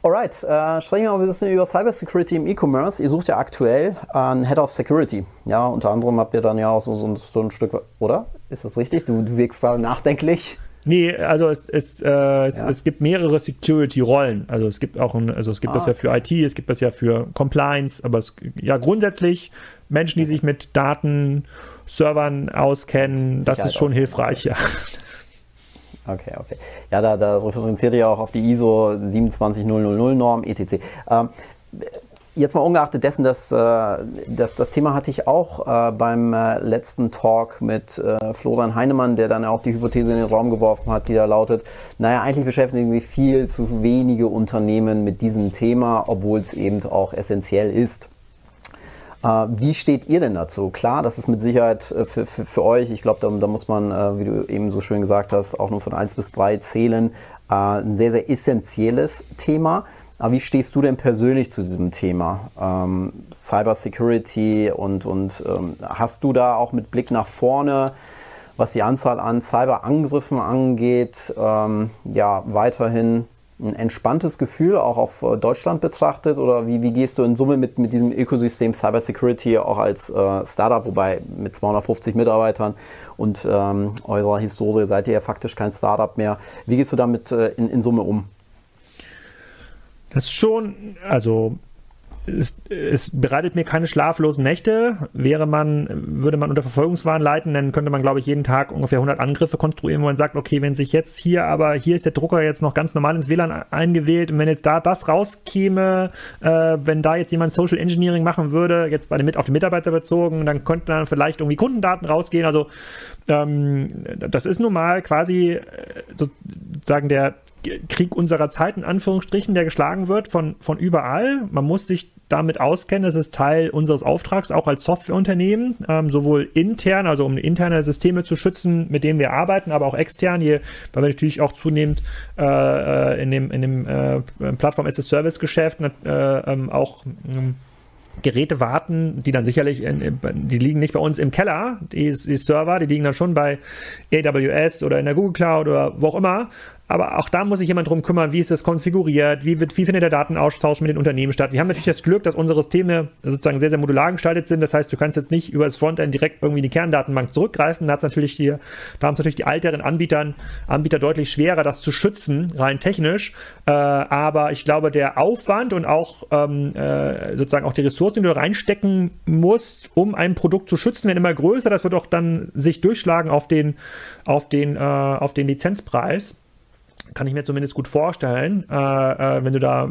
Alright, äh, sprechen wir mal ein bisschen über Cybersecurity im E-Commerce. Ihr sucht ja aktuell einen Head of Security. Ja, unter anderem habt ihr dann ja auch so, so, so ein Stück, oder? Ist das richtig? Du, du wirkst da nachdenklich. Nee, also es, es, äh, es, ja. es gibt mehrere Security-Rollen. Also es gibt auch ein, also es gibt ah. das ja für IT, es gibt das ja für Compliance, aber es, ja grundsätzlich Menschen, die sich mit Daten, Servern auskennen, Sicherheit das ist schon hilfreich, ja. Okay, okay. Ja, da, da referenziert ihr auch auf die ISO 27000 Norm, etc. Ähm, Jetzt mal ungeachtet dessen, dass, äh, dass das Thema hatte ich auch äh, beim äh, letzten Talk mit Florian Heinemann, der dann auch die Hypothese in den Raum geworfen hat, die da lautet, naja, eigentlich beschäftigen sich viel zu wenige Unternehmen mit diesem Thema, obwohl es eben auch essentiell ist. Wie steht ihr denn dazu? Klar, das ist mit Sicherheit für, für, für euch, ich glaube, da, da, muss man, wie du eben so schön gesagt hast, auch nur von 1 bis 3 zählen, äh, ein sehr, sehr essentielles Thema. Aber wie stehst du denn persönlich zu diesem Thema ähm, Cybersecurity und, und ähm, hast du da auch mit Blick nach vorne, was die Anzahl an Cyberangriffen angeht, ähm, ja weiterhin ein entspanntes Gefühl auch auf äh, Deutschland betrachtet oder wie, wie gehst du in Summe mit, mit diesem Ökosystem Cybersecurity auch als äh, Startup, wobei mit 250 Mitarbeitern und ähm, eurer Historie seid ihr ja faktisch kein Startup mehr. Wie gehst du damit äh, in, in Summe um? Das ist schon, also es, es, bereitet mir keine schlaflosen Nächte. Wäre man, würde man unter Verfolgungswahn leiten, dann könnte man, glaube ich, jeden Tag ungefähr 100 Angriffe konstruieren, wo man sagt, okay, wenn sich jetzt hier, aber hier ist der Drucker jetzt noch ganz normal ins WLAN eingewählt und wenn jetzt da das rauskäme, äh, wenn da jetzt jemand Social Engineering machen würde, jetzt bei den, auf die Mitarbeiter bezogen, dann könnten dann vielleicht irgendwie Kundendaten rausgehen. Also ähm, das ist nun mal quasi äh, sozusagen der Krieg unserer Zeit, in Anführungsstrichen, der geschlagen wird von, von überall. Man muss sich damit auskennen, es ist Teil unseres Auftrags, auch als Softwareunternehmen, ähm, sowohl intern, also um interne Systeme zu schützen, mit denen wir arbeiten, aber auch extern, hier, weil wir natürlich auch zunehmend äh, äh in dem, in dem äh, Plattform-as-a-Service-Geschäft äh, ähm, auch ähm, Geräte warten, die dann sicherlich, in, die liegen nicht bei uns im Keller, die, die, Server, die liegen dann schon bei AWS oder in der Google Cloud oder wo auch immer, aber auch da muss sich jemand drum kümmern, wie ist das konfiguriert, wie, wird, wie findet der Datenaustausch mit den Unternehmen statt. Wir haben natürlich das Glück, dass unsere Systeme sozusagen sehr, sehr modular gestaltet sind. Das heißt, du kannst jetzt nicht über das Frontend direkt irgendwie in die Kerndatenbank zurückgreifen. Da, da haben es natürlich die älteren Anbietern, Anbieter deutlich schwerer, das zu schützen, rein technisch. Äh, aber ich glaube, der Aufwand und auch ähm, äh, sozusagen auch die Ressourcen, die du reinstecken musst, um ein Produkt zu schützen, werden immer größer. Das wird auch dann sich durchschlagen auf den, auf den, äh, auf den Lizenzpreis kann ich mir zumindest gut vorstellen, äh, äh, wenn du da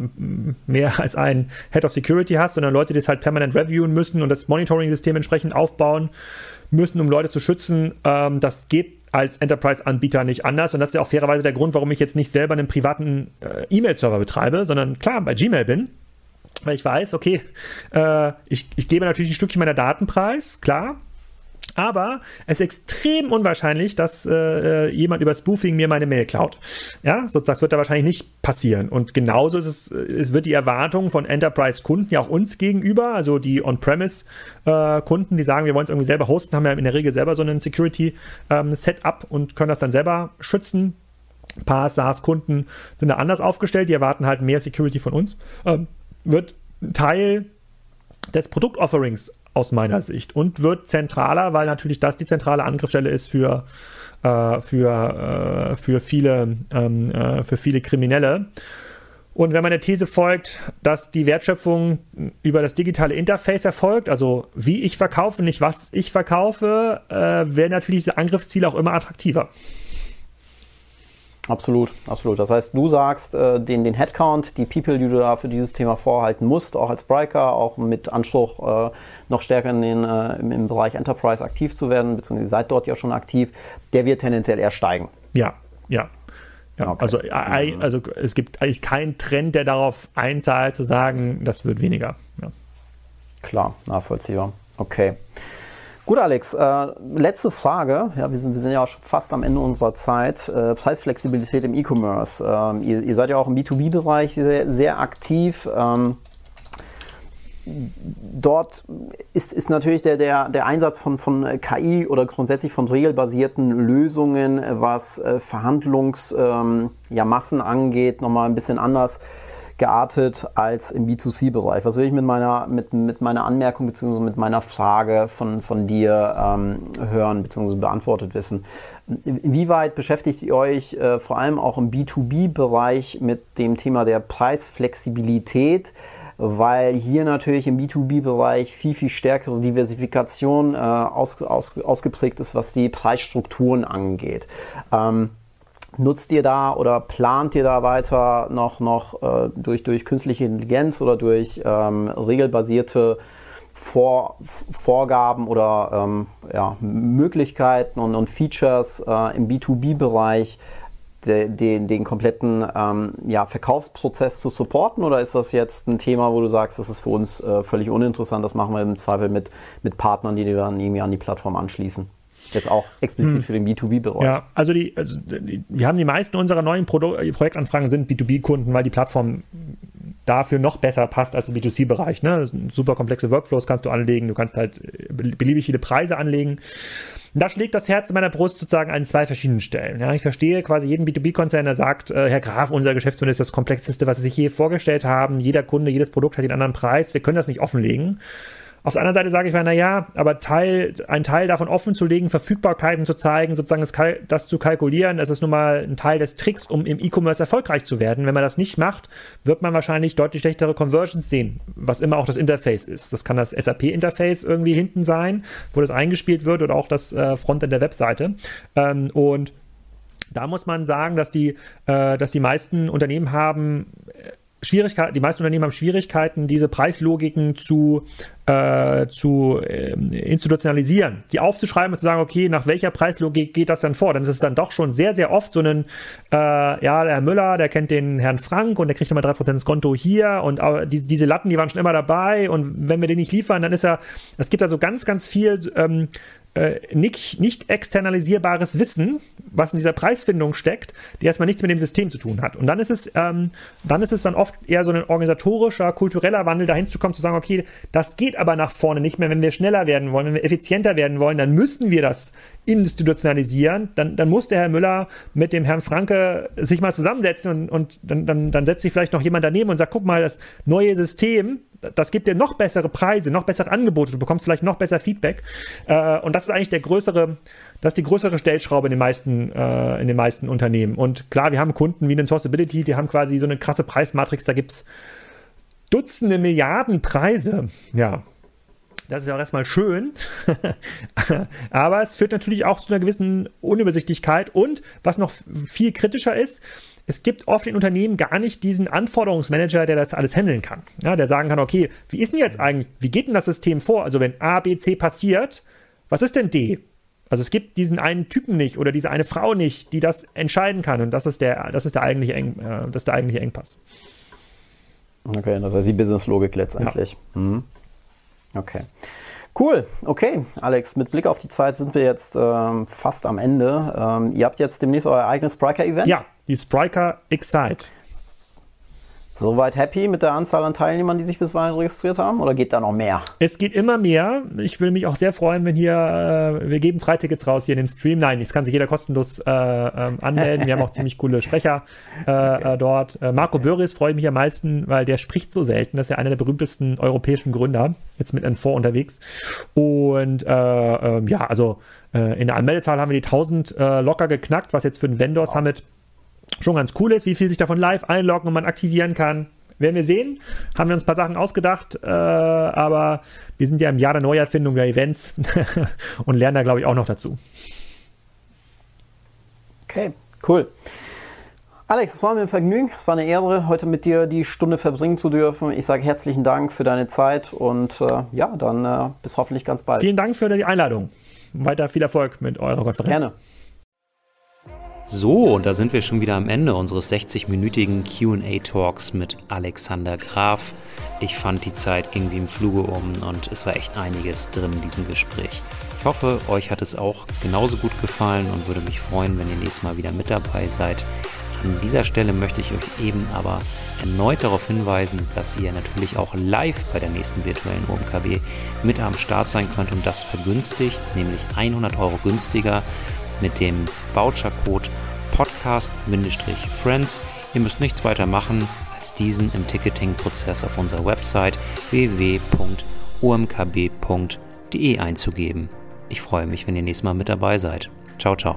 mehr als einen Head of Security hast dann Leute, die das halt permanent reviewen müssen und das Monitoring-System entsprechend aufbauen müssen, um Leute zu schützen. Ähm, das geht als Enterprise-Anbieter nicht anders. Und das ist ja auch fairerweise der Grund, warum ich jetzt nicht selber einen privaten äh, E-Mail-Server betreibe, sondern klar bei Gmail bin. Weil ich weiß, okay, äh, ich, ich gebe natürlich ein Stückchen meiner Daten preis, klar, aber es ist extrem unwahrscheinlich, dass äh, jemand über Spoofing mir meine Mail klaut. Ja, sozusagen, das wird da wahrscheinlich nicht passieren. Und genauso ist es, es wird die Erwartung von Enterprise-Kunden ja auch uns gegenüber, also die On-Premise-Kunden, äh, die sagen, wir wollen es irgendwie selber hosten, haben ja in der Regel selber so ein Security-Setup ähm, und können das dann selber schützen. Ein paar SaaS-Kunden sind da anders aufgestellt, die erwarten halt mehr Security von uns. Ähm, wird Teil des Produktofferings aus meiner Sicht und wird zentraler, weil natürlich das die zentrale Angriffsstelle ist für, äh, für, äh, für, viele, ähm, äh, für viele Kriminelle. Und wenn man der These folgt, dass die Wertschöpfung über das digitale Interface erfolgt, also wie ich verkaufe, nicht was ich verkaufe, äh, werden natürlich diese Angriffsziele auch immer attraktiver. Absolut, absolut. Das heißt, du sagst, äh, den, den Headcount, die People, die du da für dieses Thema vorhalten musst, auch als Briker, auch mit Anspruch, äh, noch stärker in den, äh, im, im, Bereich Enterprise aktiv zu werden, beziehungsweise seid dort ja schon aktiv, der wird tendenziell eher steigen. Ja, ja. Ja, okay. also, äh, also es gibt eigentlich keinen Trend, der darauf einzahlt, zu sagen, das wird weniger. Ja. Klar, nachvollziehbar. Okay. Gut, Alex, äh, letzte Frage. Ja, wir sind, wir sind ja auch schon fast am Ende unserer Zeit. Äh, Preisflexibilität im E-Commerce. Ähm, ihr, ihr, seid ja auch im B2B-Bereich sehr, sehr, aktiv. Ähm, dort ist, ist natürlich der, der, der Einsatz von, von KI oder grundsätzlich von regelbasierten Lösungen, was äh, Verhandlungsmassen ähm, ja, angeht, nochmal ein bisschen anders geartet als im B2C-Bereich. Was will ich mit meiner, mit, mit meiner Anmerkung bzw. mit meiner Frage von, von dir ähm, hören bzw. beantwortet wissen? Inwieweit beschäftigt ihr euch äh, vor allem auch im B2B-Bereich mit dem Thema der Preisflexibilität? weil hier natürlich im B2B-Bereich viel, viel stärkere Diversifikation äh, aus, aus, ausgeprägt ist, was die Preisstrukturen angeht. Ähm, Nutzt ihr da oder plant ihr da weiter noch, noch äh, durch, durch künstliche Intelligenz oder durch ähm, regelbasierte Vor Vorgaben oder ähm, ja, Möglichkeiten und, und Features äh, im B2B-Bereich de, de, den kompletten ähm, ja, Verkaufsprozess zu supporten? Oder ist das jetzt ein Thema, wo du sagst, das ist für uns äh, völlig uninteressant, das machen wir im Zweifel mit, mit Partnern, die dann irgendwie an die Plattform anschließen? Jetzt auch explizit hm. für den B2B-Bereich. Ja, also, die, also die, wir haben die meisten unserer neuen Produ äh, Projektanfragen sind B2B-Kunden, weil die Plattform dafür noch besser passt als der B2C-Bereich. Ne? Super komplexe Workflows kannst du anlegen, du kannst halt äh, beliebig viele Preise anlegen. Da schlägt das Herz in meiner Brust sozusagen an zwei verschiedenen Stellen. Ja, ich verstehe quasi jeden B2B-Konzern, der sagt, äh, Herr Graf, unser Geschäftsmodell ist das komplexeste, was Sie sich je vorgestellt haben. Jeder Kunde, jedes Produkt hat den anderen Preis. Wir können das nicht offenlegen. Auf der anderen Seite sage ich mir, naja, aber Teil, ein Teil davon offen zu legen, Verfügbarkeiten zu zeigen, sozusagen das, das zu kalkulieren, das ist nun mal ein Teil des Tricks, um im E-Commerce erfolgreich zu werden. Wenn man das nicht macht, wird man wahrscheinlich deutlich schlechtere Conversions sehen, was immer auch das Interface ist. Das kann das SAP-Interface irgendwie hinten sein, wo das eingespielt wird oder auch das äh, Frontend der Webseite. Ähm, und da muss man sagen, dass die, äh, dass die meisten Unternehmen haben Schwierigkeiten, die meisten Unternehmen haben Schwierigkeiten, diese Preislogiken zu, äh, zu äh, institutionalisieren, sie aufzuschreiben und zu sagen, okay, nach welcher Preislogik geht das dann vor? Dann ist es dann doch schon sehr, sehr oft so ein, äh, ja, der Herr Müller, der kennt den Herrn Frank und der kriegt immer 3% ins Konto hier und die, diese Latten, die waren schon immer dabei und wenn wir den nicht liefern, dann ist er, es gibt da so ganz, ganz viel ähm, äh, nicht, nicht externalisierbares Wissen, was in dieser Preisfindung steckt, die erstmal nichts mit dem System zu tun hat. Und dann ist es, ähm, dann ist es dann oft eher so ein organisatorischer, kultureller Wandel, dahin zu kommen, zu sagen, okay, das geht aber nach vorne nicht mehr, wenn wir schneller werden wollen, wenn wir effizienter werden wollen, dann müssen wir das institutionalisieren. Dann, dann muss der Herr Müller mit dem Herrn Franke sich mal zusammensetzen und, und dann, dann, dann setzt sich vielleicht noch jemand daneben und sagt, guck mal, das neue System, das gibt dir noch bessere Preise, noch bessere Angebote, du bekommst vielleicht noch besser Feedback. Äh, und das ist eigentlich der größere, das ist die größere Stellschraube in den meisten, äh, in den meisten Unternehmen. Und klar, wir haben Kunden wie den Sourceability, die haben quasi so eine krasse Preismatrix, da gibt es Dutzende Milliarden Preise. Ja, das ist ja auch erstmal schön, aber es führt natürlich auch zu einer gewissen Unübersichtlichkeit und was noch viel kritischer ist, es gibt oft in Unternehmen gar nicht diesen Anforderungsmanager, der das alles handeln kann. Ja, der sagen kann, okay, wie ist denn jetzt eigentlich, wie geht denn das System vor? Also wenn A, B, C passiert, was ist denn D? Also es gibt diesen einen Typen nicht oder diese eine Frau nicht, die das entscheiden kann. Und das ist der, das ist der eigentliche, Eng, äh, das ist der eigentliche Engpass. Okay, das heißt die Business-Logik letztendlich. Ja. Mhm. Okay. Cool, okay, Alex, mit Blick auf die Zeit sind wir jetzt ähm, fast am Ende. Ähm, ihr habt jetzt demnächst euer eigenes Spriker-Event? Ja, die Spriker Excite. Soweit happy mit der Anzahl an Teilnehmern, die sich bisweilen registriert haben? Oder geht da noch mehr? Es geht immer mehr. Ich würde mich auch sehr freuen, wenn hier, äh, wir geben Freitickets raus hier in den Stream. Nein, es kann sich jeder kostenlos äh, ähm, anmelden. Wir haben auch ziemlich coole Sprecher äh, okay. Äh, dort. Äh, Marco freue ich mich am meisten, weil der spricht so selten. Das ist ja einer der berühmtesten europäischen Gründer. Jetzt mit N4 unterwegs. Und äh, ähm, ja, also in der Anmeldezahl haben wir die 1000 locker geknackt, was jetzt für den Vendor Summit schon ganz cool ist, wie viel sich davon live einloggen und man aktivieren kann. Werden wir sehen. Haben wir uns ein paar Sachen ausgedacht, äh, aber wir sind ja im Jahr der Neuerfindung der Events und lernen da, glaube ich, auch noch dazu. Okay, cool. Alex, es war mir ein Vergnügen. Es war eine Ehre, heute mit dir die Stunde verbringen zu dürfen. Ich sage herzlichen Dank für deine Zeit und äh, ja, dann äh, bis hoffentlich ganz bald. Vielen Dank für die Einladung. Weiter viel Erfolg mit eurer Konferenz. Gerne. So, und da sind wir schon wieder am Ende unseres 60-minütigen QA-Talks mit Alexander Graf. Ich fand, die Zeit ging wie im Fluge um und es war echt einiges drin in diesem Gespräch. Ich hoffe, euch hat es auch genauso gut gefallen und würde mich freuen, wenn ihr nächstes Mal wieder mit dabei seid. An dieser Stelle möchte ich euch eben aber erneut darauf hinweisen, dass ihr natürlich auch live bei der nächsten virtuellen OMKB mit am Start sein könnt und das vergünstigt, nämlich 100 Euro günstiger mit dem Vouchercode Podcast-Friends. Ihr müsst nichts weiter machen, als diesen im Ticketing-Prozess auf unserer Website www.omkb.de einzugeben. Ich freue mich, wenn ihr nächstes Mal mit dabei seid. Ciao, ciao.